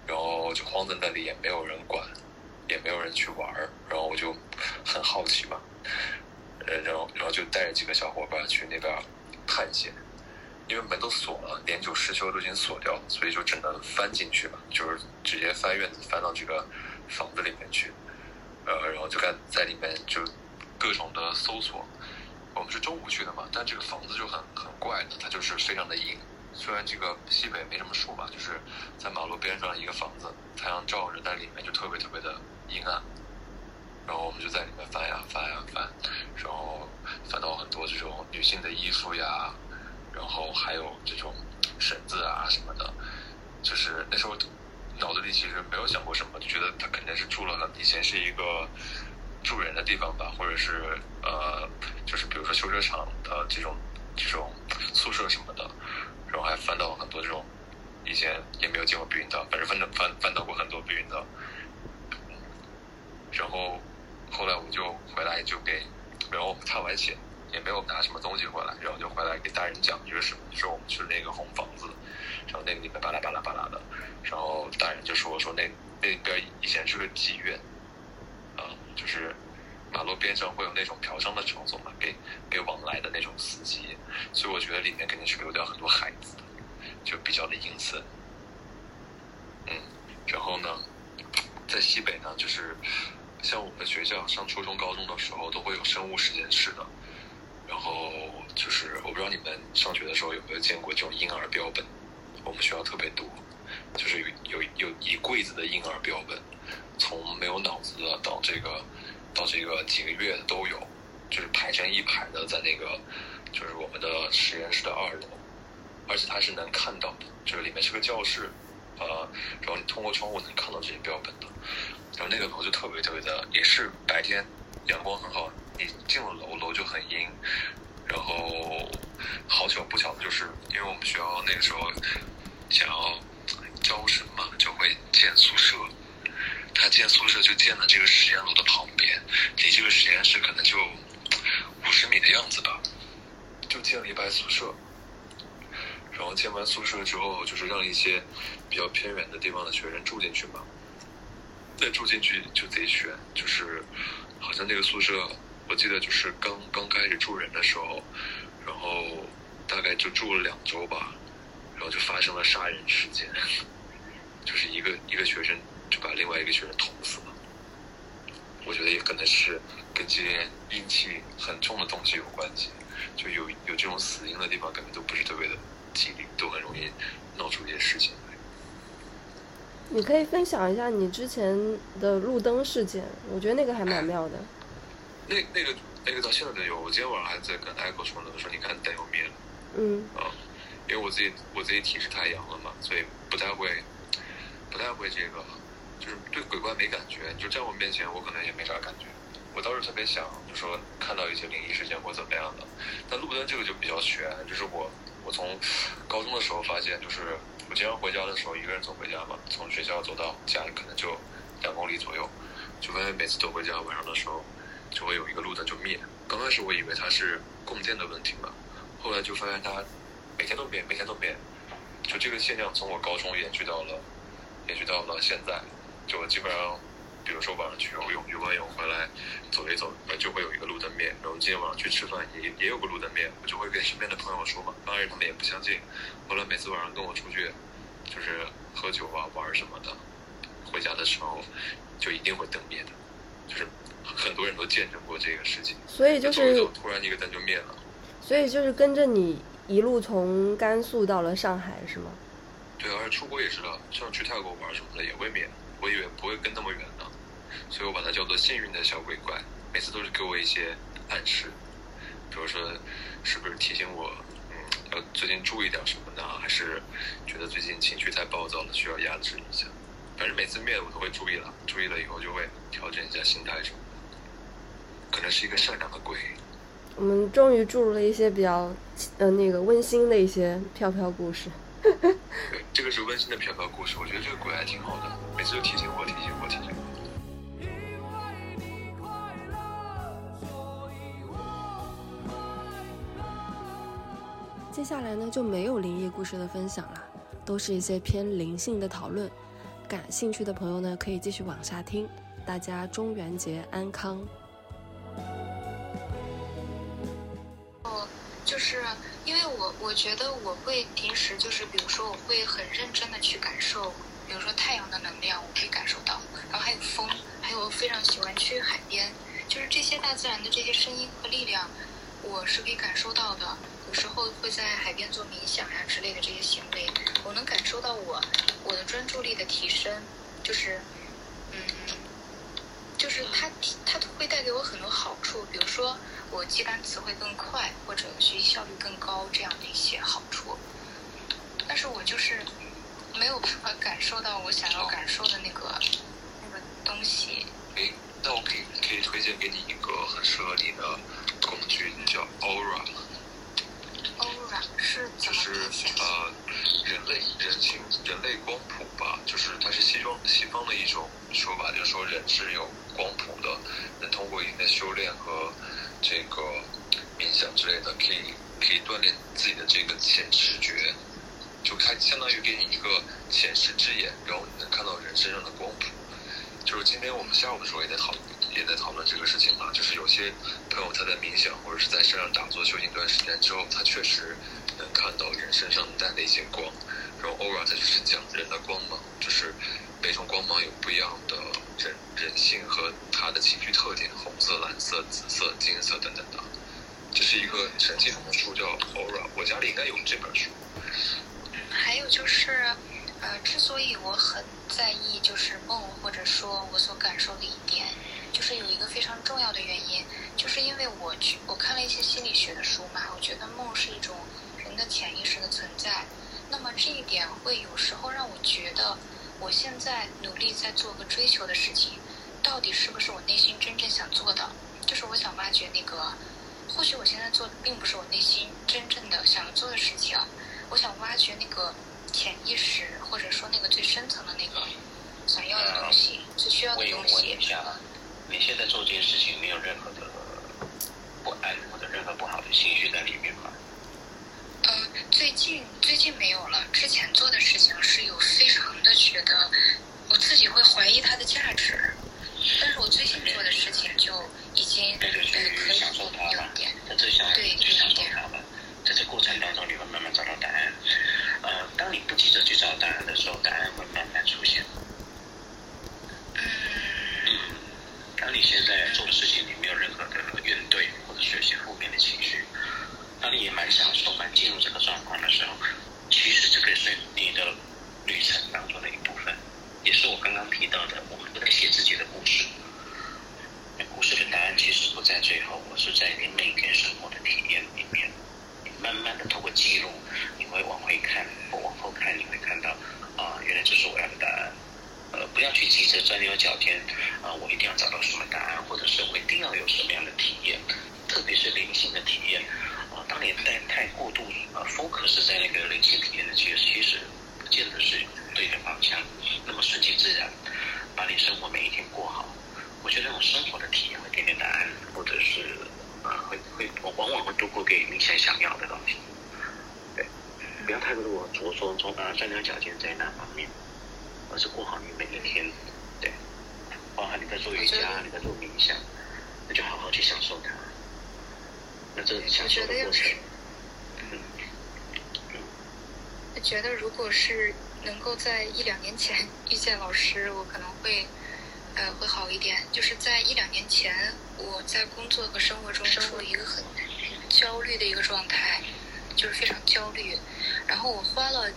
然后就荒在那里，也没有人管，也没有人去玩儿，然后我就很好奇嘛，呃，然后然后就带着几个小伙伴去那边探险，因为门都锁了，年久失修都已经锁掉了，所以就只能翻进去嘛，就是直接翻院子翻到这个房子里面去。呃，然后就看在里面就各种的搜索。我们是中午去的嘛，但这个房子就很很怪的，它就是非常的阴，虽然这个西北没什么树吧，就是在马路边上一个房子，太阳照着，但里面就特别特别的阴暗。然后我们就在里面翻呀翻呀翻，然后翻到很多这种女性的衣服呀，然后还有这种绳子啊什么的。就是那时候脑子里其实没有想过什么，就觉得他肯定是住了，以前是一个住人的地方吧，或者是呃，就是比如说修车厂的这种这种宿舍什么的。然后还翻到很多这种以前也没有见过避孕套，反正翻到翻翻到过很多避孕套。然后后来我们就回来就给，然后我们探完险也没有拿什么东西回来，然后就回来给大人讲一个什么，说我们去那个红房子，然后那个里面巴拉巴拉巴拉的，然后大人就说说那那边以前是个妓院，啊，就是马路边上会有那种嫖娼的场所嘛，给给往来的那种司机，所以我觉得里面肯定是流掉很多孩子的，就比较的阴森。嗯，然后呢，在西北呢，就是像我们学校上初中、高中的时候都会有生物实验室的，然后就是我不知道你们上学的时候有没有见过这种婴儿标本，我们学校特别多，就是有有有一柜子的婴儿标本，从没有脑子的到这个到这个几个月的都有，就是排成一排的在那个就是我们的实验室的二楼，而且它是能看到的，就是里面是个教室。呃，然后你通过窗户能看到这些标本的，然后那个楼就特别特别的，也是白天阳光很好，你进了楼楼就很阴，然后好巧不巧的就是，因为我们学校那个时候想要招生嘛，就会建宿舍，他建宿舍就建在这个实验楼的旁边，离这个实验室可能就五十米的样子吧，就建了一排宿舍。然后建完宿舍之后，就是让一些比较偏远的地方的学生住进去嘛。再住进去就得选，就是好像那个宿舍，我记得就是刚刚开始住人的时候，然后大概就住了两周吧，然后就发生了杀人事件，就是一个一个学生就把另外一个学生捅死了。我觉得也可能是跟这些阴气很重的东西有关系，就有有这种死因的地方，感觉都不是特别的。吉利都很容易闹出一些事情来。
你可以分享一下你之前的路灯事件，我觉得那个还蛮 妙的。
那那个那个到现在都有，我今天晚上还在跟 Echo 说呢，我说你看灯有灭了。
嗯。
啊，因为我自己我自己体质太阳了嘛，所以不太会不太会这个，就是对鬼怪没感觉，就在我面前我可能也没啥感觉。我倒是特别想就说看到一些灵异事件或怎么样的，但路灯这个就比较悬，就是我。我从高中的时候发现，就是我经常回家的时候，一个人走回家嘛，从学校走到家里可能就两公里左右，就发现每次走回家晚上的时候，就会有一个路灯就灭。刚开始我以为它是供电的问题嘛，后来就发现它每天都灭，每天都灭。就这个现象从我高中延续到了延续到了现在，就基本上。比如说晚上去游泳，游完泳回来走一走，就会有一个路灯灭。然后今天晚上去吃饭，也也有个路灯灭，我就会跟身边的朋友说嘛。刚开始他们也不相信，后来每次晚上跟我出去，就是喝酒啊、玩什么的，回家的时候就一定会灯灭的，就是很多人都见证过这个事情。
所以就是
突然一个灯就灭了。
所以就是跟着你一路从甘肃到了上海，是吗？
对，而且出国也是的，像去泰国玩什么的也会灭。我以为不会跟那么远呢。所以我把它叫做幸运的小鬼怪，每次都是给我一些暗示，比如说是不是提醒我，嗯，要最近注意点什么呢？还是觉得最近情绪太暴躁了，需要压制一下？反正每次灭我都会注意了，注意了以后就会调整一下心态什么的。可能是一个善良的鬼。
我们终于注入了一些比较呃那个温馨的一些飘飘故事。
对，这个是温馨的飘飘故事，我觉得这个鬼还挺好的，每次都提醒我，提醒我，提醒我。
接下来呢就没有灵异故事的分享了，都是一些偏灵性的讨论。感兴趣的朋友呢可以继续往下听。大家中元节安康。
就是因为我我觉得我会平时就是比如说我会很认真的去感受，比如说太阳的能量我可以感受到，然后还有风，还有我非常喜欢去海边，就是这些大自然的这些声音和力量，我是可以感受到的。有时候会在海边做冥想呀之类的这些行为，我能感受到我我的专注力的提升，就是嗯，就是它它会带给我很多好处，比如说我记单词会更快，或者学习效率更高这样的一些好处。但是我就是没有办法感受到我想要感受的那个那个东西。
诶，那我可以可以推荐给你一个很适合你的工具，叫 Aura。
Aura 是
就是？呃，人类人性人类光谱吧，就是它是西方西方的一种说法，就是说人是有光谱的，能通过一定的修炼和这个冥想之类的，可以可以锻炼自己的这个前视觉，就它相当于给你一个前视之眼，然后你能看到人身上的光谱。就是今天我们下午的时候也在讨也在讨论这个事情嘛，就是有些朋友他在冥想或者是在山上打坐修行一段时间之后，他确实能看到人身上带的一些光。然后偶尔他就是讲人的光芒，就是每种光芒有不一样的人人性和他的情绪特点，红色、蓝色、紫色、金色等等的。这是一个神奇的书，叫 Aura，我家里应该有这本书。
嗯还有就是，呃，之所以我很在意就是梦，或者说我所感受的一点，就是有一个非常重要的原因，就是因为我去我看了一些心理学的书嘛，我觉得梦是一种人的潜意识的存在。那么这一点会有时候让我觉得，我现在努力在做个追求的事情，到底是不是我内心真正想做的？就是我想挖掘那个，或许我现在做的并不是我内心真正的想要做的事情，我想挖掘那个潜意识，或者说那个最深层的那个想要的东西，最需要的东西
问一。下，你现在做这件事情没有任何的不安或者任何不好的情绪在里面吗？
嗯，最近最近没有了，之前做的事情是有非常的觉得我自己会怀疑它的价值，但是我最近做的事情就已经可以
去享受它吧
有一点，
在这项
对
去享受
有一点
它吧。在这过程当中，你会慢慢找到答案。呃，当你不急着去找答案的时候，答案会慢慢出现。
嗯
当你现在做的事情，你没有任何的怨怼或者是有些负面的情绪，当你也蛮享受、蛮进入这个状况的时候，其实这个是你的旅程当中的一部分，也是我刚刚提到的，我们都在写自己的故事。那故事的答案其实不在最后，我是在你每天生活的体验里面。慢慢的通过记录，你会往回看或往后看，你会看到啊，原来这是我要的答案。呃，不要去急着钻牛角尖，啊、我一定要找到什么答案，或者是我一定要有什么样的体验，特别是灵性的体验。啊、当你太太过度呃 focus 在那个灵性体验的，其实其实不见得是对的方向。那么顺其自然，把你生活每一天过好，我觉得那种生活的体验会给你答案，或者是啊、会会我往往会度过给你现在想要的东西。对，不要太过着重从啊钻牛角尖在那方面。而是过好你每一天，对，包含你在做瑜伽，你在做冥想，那就好好去享受它。那这个享受的过程，嗯，
我觉得如果是能够在一两年前 遇见老师，我可能会呃会好一点。就是在一两年前，我在工作和生活中处于一个很焦虑的一个状态，就是非常焦虑。然后我花了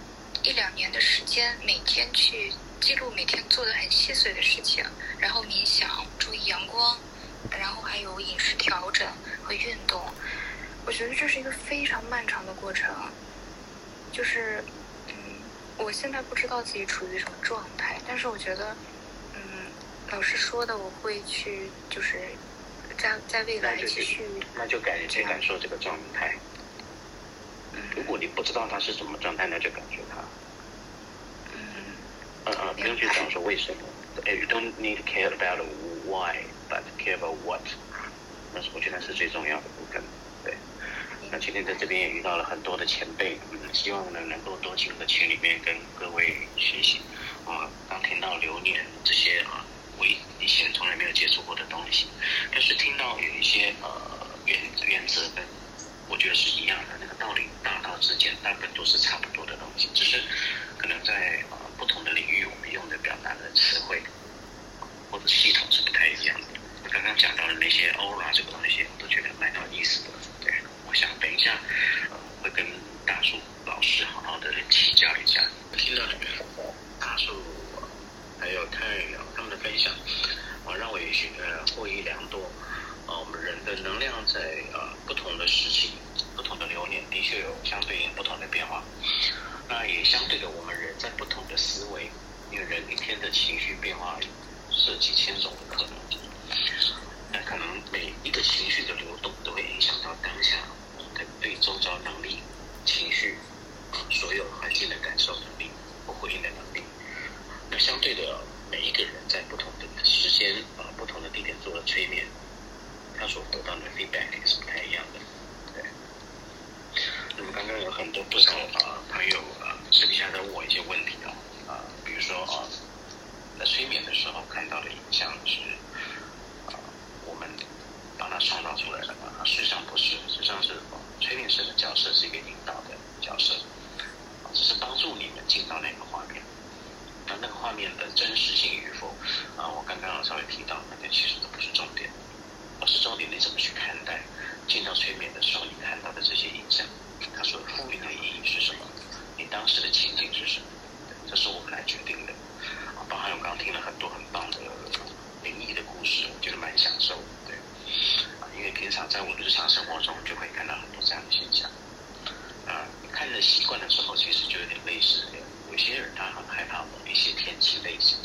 一两年的时间，每天去记录每天做的很细碎的事情，然后冥想，注意阳光，然后还有饮食调整和运动。我觉得这是一个非常漫长的过程。就是，嗯，我现在不知道自己处于什么状态，但是我觉得，嗯，老师说的我会去，就是在在未来
那就
继续，
那就感去感受这个状态。如果你不知道它是什么状态，那就感觉它。
嗯
呃呃，不用去讲说为什么。哎，you don't need to care about why, but care about what。那是我觉得是最重要的部分。对。那今天在这边也遇到了很多的前辈，嗯，希望呢能够多进入群里面跟各位学习。啊，刚听到流年这些啊，我以前从来没有接触过的东西，但是听到有一些呃原原则跟我觉得是一样的，那个道理大道之间大部分都是差不多的东西，只是可能在呃不同的领域，我们用的表达的词汇或者系统。刚刚讲到的那些 ORA 这个东西，我都觉得蛮有意思的。对，我想等一下，呃，会跟大树老师好好的请教一下。我听到你们大树还有太阳他们的分享，啊，让我也许呃获益良多。啊，我们人的能量在呃不同的时期、不同的流年，的确有相对应不同的变化。那也相对的，我们人在不同的思维，因为人一天的情绪变化是几千种的可能。那可能每一个情绪的流动都会影响到当下的对周遭能力、情绪所有环境的感受能力和回应的能力。那相对的，每一个人在不同的时间啊、不同的地点做了催眠，他所得到的 feedback 也是不太一样的。对。那么刚刚有很多不少啊朋友啊私底下在问我一些问题啊啊，比如说啊，在催眠的时候看到的影像是把它创造出来的啊，实际上不是，实际上是催眠师的角色是一个引导的角色，只是帮助你们进到那个画面。那那个画面的真实性与否啊，我刚刚稍微提到，那个其实都不是重点，而是重点你怎么去看待进到催眠的时候你看到的这些影像。它所赋予的意义是什么？你当时的情景是什么？这是我们来决定的。啊，包含我刚刚听了很多很棒的灵异的故事，我觉得蛮享受。啊，因为平常在我的日常生活中就会看到很多这样的现象。啊，看着习惯的时候，其实就有点类似。有些人他很害怕某一些天气类型，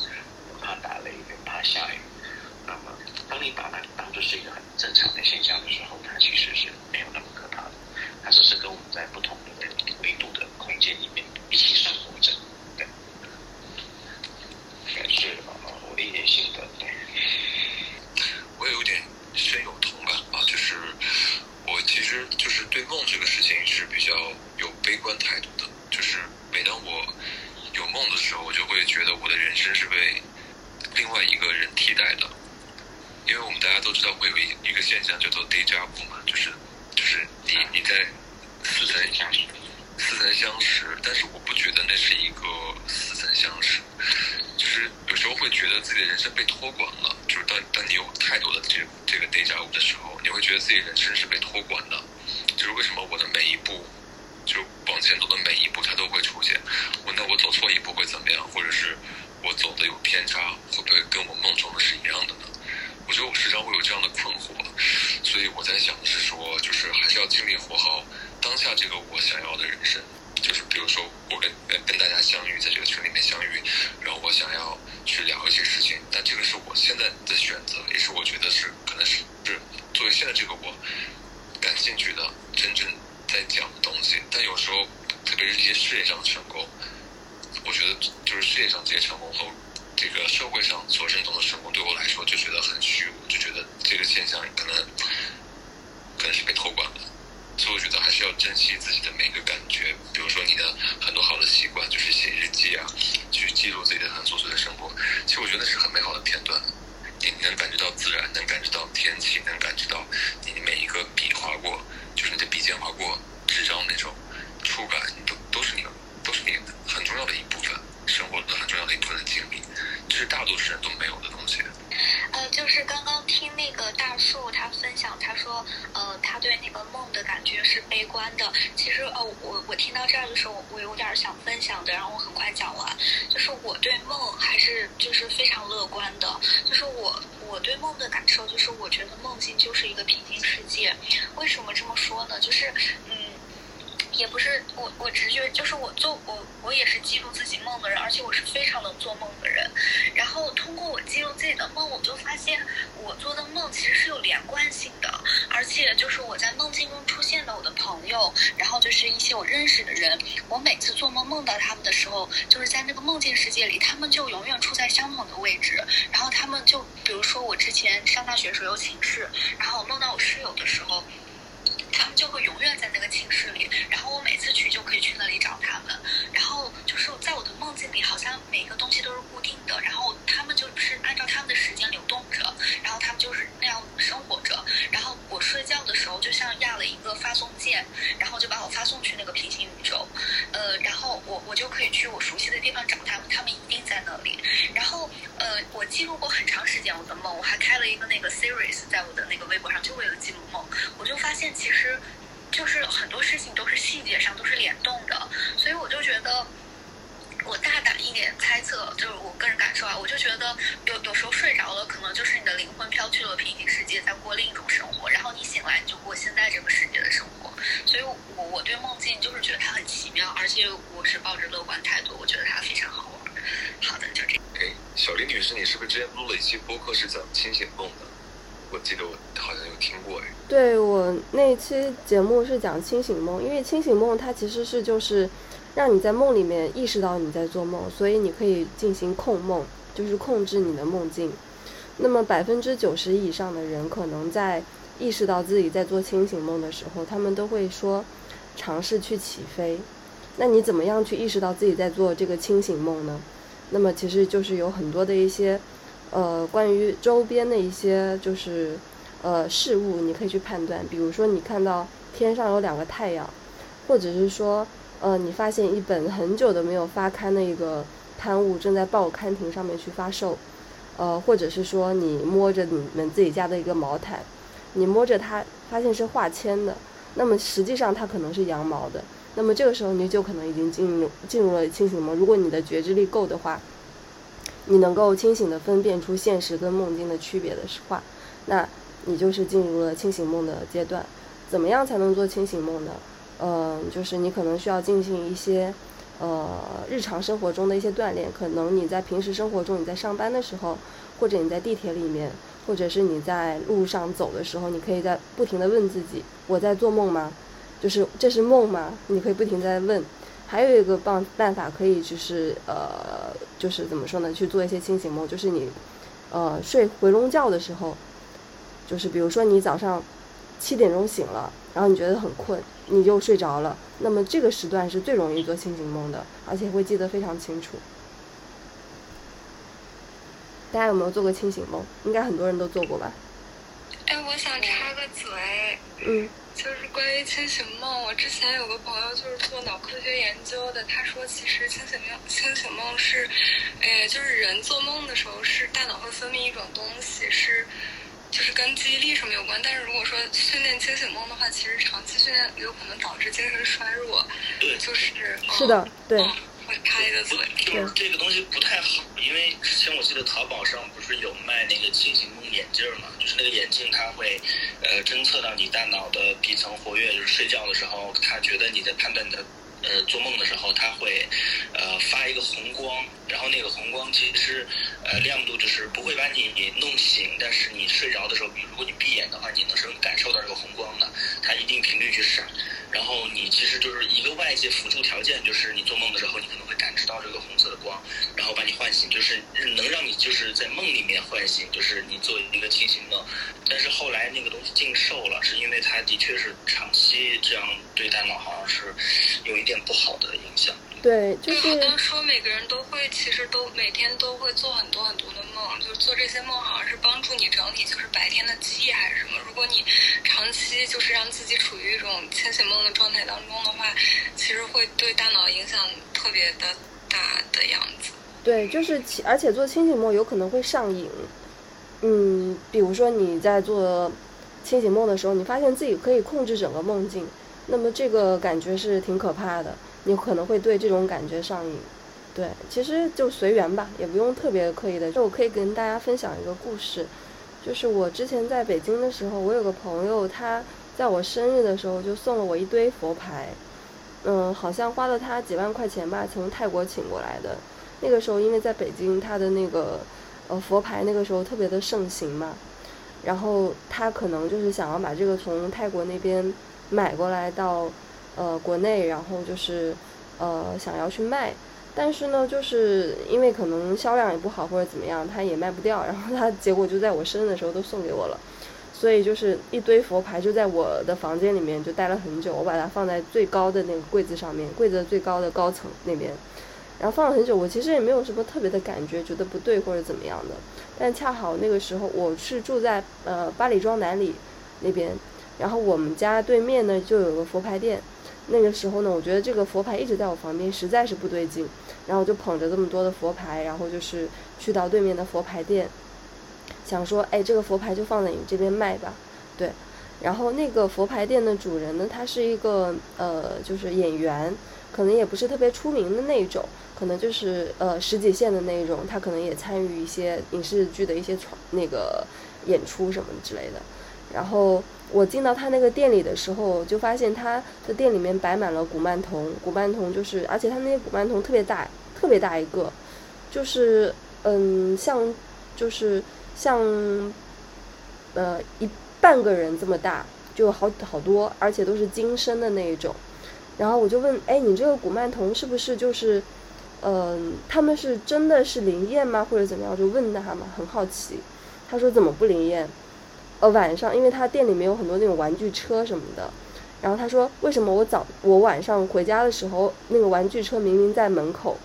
怕打雷，怕下雨。那么，当你把它当做是一个很正常的现象的时候，它其实是没有那么可怕的。它只是跟我们在不同的维度的空间里面一起生活着，对。是我的一点心得。
我有点深有同感吧，就是我其实就是对梦这个事情是比较有悲观态度的，就是每当我有梦的时候，我就会觉得我的人生是被另外一个人替代的，因为我们大家都知道会有一一个现象叫做 deja vu 嘛，就是就是你你在似曾相识，似曾相识，但是我不觉得那是一个似曾相识，就是有时候会觉得自己的人生被托管了，就是当当你有太多的这这个 deja vu 的时候，你会觉得自己人生是被托管的，就是为什么我的每一步。就往前走的每一步，它都会出现。我那我走错一步会怎么样？或者是我走的有偏差，会不会跟我梦中的是一样的呢？我觉得我时常会有这样的困惑，所以我在想的是说，就是还是要尽力活好当下这个我想要的人生。就是比如说，我跟跟大家相遇，在这个群里面相遇，然后我想要去聊一些事情，但这个是我现在的选择，也是我觉得是可能是是作为现在这个我感兴趣的真正。在讲的东西，但有时候，特别是一些事业上的成功，我觉得就是事业上这些成功和这个社会上所认同的成功，对我来说就觉得很虚无，就觉得这个现象可能可能是被托管了，所以我觉得还是要珍惜自己的每个感觉，比如说你的很多好的习惯，就是写日记啊，去记录自己的很琐碎的生活，其实我觉得是很美好的片段，你能感觉到自然，能感觉到天气，感觉到你每一个笔划过。就是你的笔尖划过纸张那种触感，都都是你，都是你很重要的一部分，生活的很重要的一部分的经历，这是大多数人都没有的东西。
呃，就是刚刚听那个大树他分享，他说，呃，他对那个梦的感觉是悲观的。其实，呃，我我听到这儿的时候，我有点想分享的，然后我很快讲完。就是我对梦还是就是非常乐观的。就是我我对梦的感受，就是我觉得梦境就是一个平行世界。为什么这么说呢？就是，嗯。也不是我，我直觉就是我做我我也是记录自己梦的人，而且我是非常能做梦的人。然后通过我记录自己的梦，我就发现我做的梦其实是有连贯性的，而且就是我在梦境中出现的我的朋友，然后就是一些我认识的人，我每次做梦梦到他们的时候，就是在那个梦境世界里，他们就永远处在相同的位置。然后他们就比如说我之前上大学时候有寝室，然后我梦到我室友的时候。他们就会永远在那个寝室里，然后我每次去就可以去那里找他们。然后就是在我的梦境里，好像每个东西都是固定的，然后他们就是按照他们的时间流动着，然后他们就是那样生活着。然后我睡觉的时候，就像压了一个发送键，然后就把我发送去那个平行宇宙。呃，然后我我就可以去我熟悉的地方找他们，他们一定在那里。然后呃，我记录过很长时间我的梦，我还开了一个那个 series 在我的那个微博上，就为了记录梦。我就发现其实。就是很多事情都是细节上都是联动的，所以我就觉得，我大胆一点猜测，就是我个人感受啊，我就觉得有有时候睡着了，可能就是你的灵魂飘去了平行世界，在过另一种生活，然后你醒来你就过现在这个世界的生活。所以，我我对梦境就是觉得它很奇妙，而且我是抱着乐观态度，我觉得它非常好玩。好的，就这样。哎，小。
林女士，你是不是之前录了一期播客是讲清醒梦的？我记得我好像有听过哎。
对我那期节目是讲清醒梦，因为清醒梦它其实是就是让你在梦里面意识到你在做梦，所以你可以进行控梦，就是控制你的梦境。那么百分之九十以上的人可能在意识到自己在做清醒梦的时候，他们都会说尝试去起飞。那你怎么样去意识到自己在做这个清醒梦呢？那么其实就是有很多的一些，呃，关于周边的一些就是呃事物，你可以去判断。比如说你看到天上有两个太阳，或者是说呃你发现一本很久都没有发刊的一个刊物正在报刊亭上面去发售，呃，或者是说你摸着你们自己家的一个毛毯，你摸着它发现是化纤的，那么实际上它可能是羊毛的。那么这个时候你就可能已经进入进入了清醒梦。如果你的觉知力够的话，你能够清醒的分辨出现实跟梦境的区别的话，那你就是进入了清醒梦的阶段。怎么样才能做清醒梦呢？嗯，就是你可能需要进行一些呃日常生活中的一些锻炼。可能你在平时生活中，你在上班的时候，或者你在地铁里面，或者是你在路上走的时候，你可以在不停的问自己：我在做梦吗？就是这是梦吗？你可以不停在问。还有一个办办法可以就是呃，就是怎么说呢？去做一些清醒梦，就是你呃睡回笼觉的时候，就是比如说你早上七点钟醒了，然后你觉得很困，你就睡着了。那么这个时段是最容易做清醒梦的，而且会记得非常清楚。大家有没有做过清醒梦？应该很多人都做过吧？
哎，我想插个嘴。
嗯。
就是关于清醒梦，我之前有个朋友就是做脑科学研究的，他说其实清醒梦清醒梦是，呃，就是人做梦的时候是大脑会分泌一种东西，是就是跟记忆力什么有关。但是如果说训练清醒梦的话，其实长期训练有可能导致精神衰弱。
对，
就是
是的，对。
插一个嘴，
就是这个东西不太好，因为之前我记得淘宝上不是有卖那个清醒梦眼镜嘛，就是那个眼镜它会呃侦测到你大脑的皮层活跃，就是睡觉的时候，它觉得你在判断你的呃做梦的时候，它会呃发一个红光，然后那个红光其实呃亮度就是不会把你弄醒，但是你睡着的时候，比如果你闭眼的话，你能是感受到这个红光的，它一定频率去闪。然后你其实就是一个外界辅助条件，就是你做梦的时候，你可能会感知到这个红色的光，然后把你唤醒，就是能让你就是在梦里面唤醒，就是你做一个清醒梦。但是后来那个东西禁售了，是因为它的确是长期这样对大脑好像是有一点不好的影响。
对，就是
好像说每个人都会，其实都每天都会做很多很多的梦，就是做这些梦好像是帮助你整理就是白天的记忆还是什么。如果你长期就是让自己处于一种清醒梦的状态当中的话，其实会对大脑影响特别的大的样子。
对，就是而且做清醒梦有可能会上瘾。嗯，比如说你在做清醒梦的时候，你发现自己可以控制整个梦境，那么这个感觉是挺可怕的。你可能会对这种感觉上瘾，对，其实就随缘吧，也不用特别刻意的。就我可以跟大家分享一个故事，就是我之前在北京的时候，我有个朋友，他在我生日的时候就送了我一堆佛牌，嗯，好像花了他几万块钱吧，从泰国请过来的。那个时候因为在北京，他的那个呃佛牌那个时候特别的盛行嘛，然后他可能就是想要把这个从泰国那边买过来到。呃，国内，然后就是，呃，想要去卖，但是呢，就是因为可能销量也不好或者怎么样，他也卖不掉，然后他结果就在我生日的时候都送给我了，所以就是一堆佛牌就在我的房间里面就待了很久，我把它放在最高的那个柜子上面，柜子最高的高层那边，然后放了很久，我其实也没有什么特别的感觉，觉得不对或者怎么样的，但恰好那个时候我是住在呃八里庄南里那边，然后我们家对面呢就有个佛牌店。那个时候呢，我觉得这个佛牌一直在我旁边，实在是不对劲，然后就捧着这么多的佛牌，然后就是去到对面的佛牌店，想说，哎，这个佛牌就放在你这边卖吧，对。然后那个佛牌店的主人呢，他是一个呃，就是演员，可能也不是特别出名的那种，可能就是呃十几线的那种，他可能也参与一些影视剧的一些传那个演出什么之类的，然后。我进到他那个店里的时候，就发现他的店里面摆满了古曼童。古曼童就是，而且他那些古曼童特别大，特别大一个，就是嗯，像就是像呃一半个人这么大，就好好多，而且都是金身的那一种。然后我就问，哎，你这个古曼童是不是就是，嗯，他们是真的是灵验吗，或者怎么样？我就问他嘛，很好奇。他说怎么不灵验？呃，晚上，因为他店里面有很多那种玩具车什么的。然后他说，为什么我早我晚上回家的时候，那个玩具车明明在门口，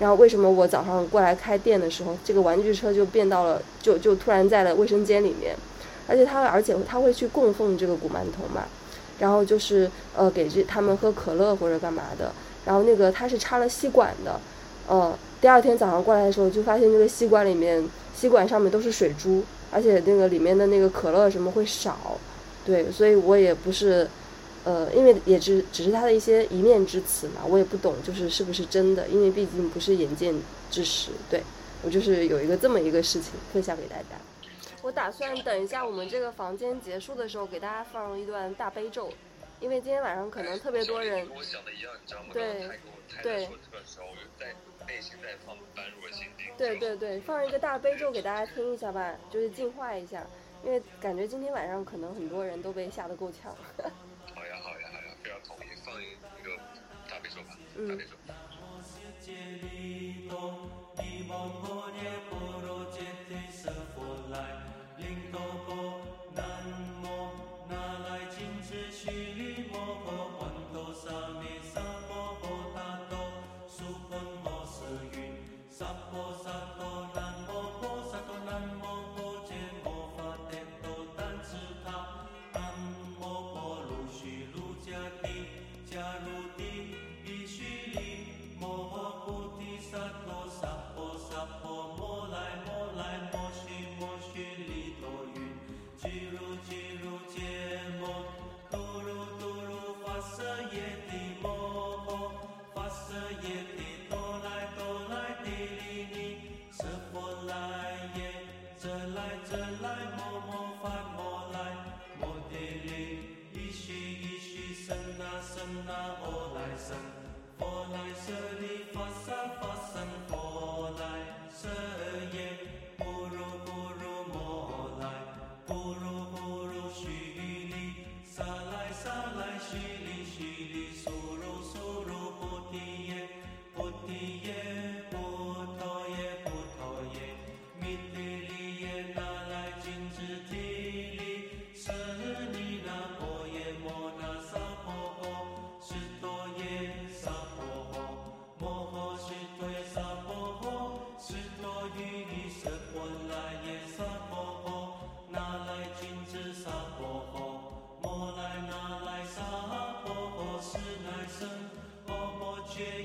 然后为什么我早上过来开店的时候，这个玩具车就变到了，就就突然在了卫生间里面，而且他而且他会去供奉这个古曼童嘛，然后就是呃给这他们喝可乐或者干嘛的，然后那个他是插了吸管的，呃，第二天早上过来的时候就发现这个吸管里面。吸管上面都是水珠，而且那个里面的那个可乐什么会少，对，所以我也不是，呃，因为也只只是他的一些一面之词嘛，我也不懂就是是不是真的，因为毕竟不是眼见之实，对我就是有一个这么一个事情分享给大家。我打算等一下我们这个房间结束的时候给大家放一段大悲咒，因为今天晚上可能特别多人。
跟我想的一样，你知道吗？
对对。对对对，放一个大悲咒给大家听一下吧，就是净化一下，因为感觉今天晚上可能很多人都被吓得够呛。
好呀好呀好呀，非常同意，放一个大悲咒吧，大悲咒。萨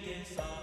against all.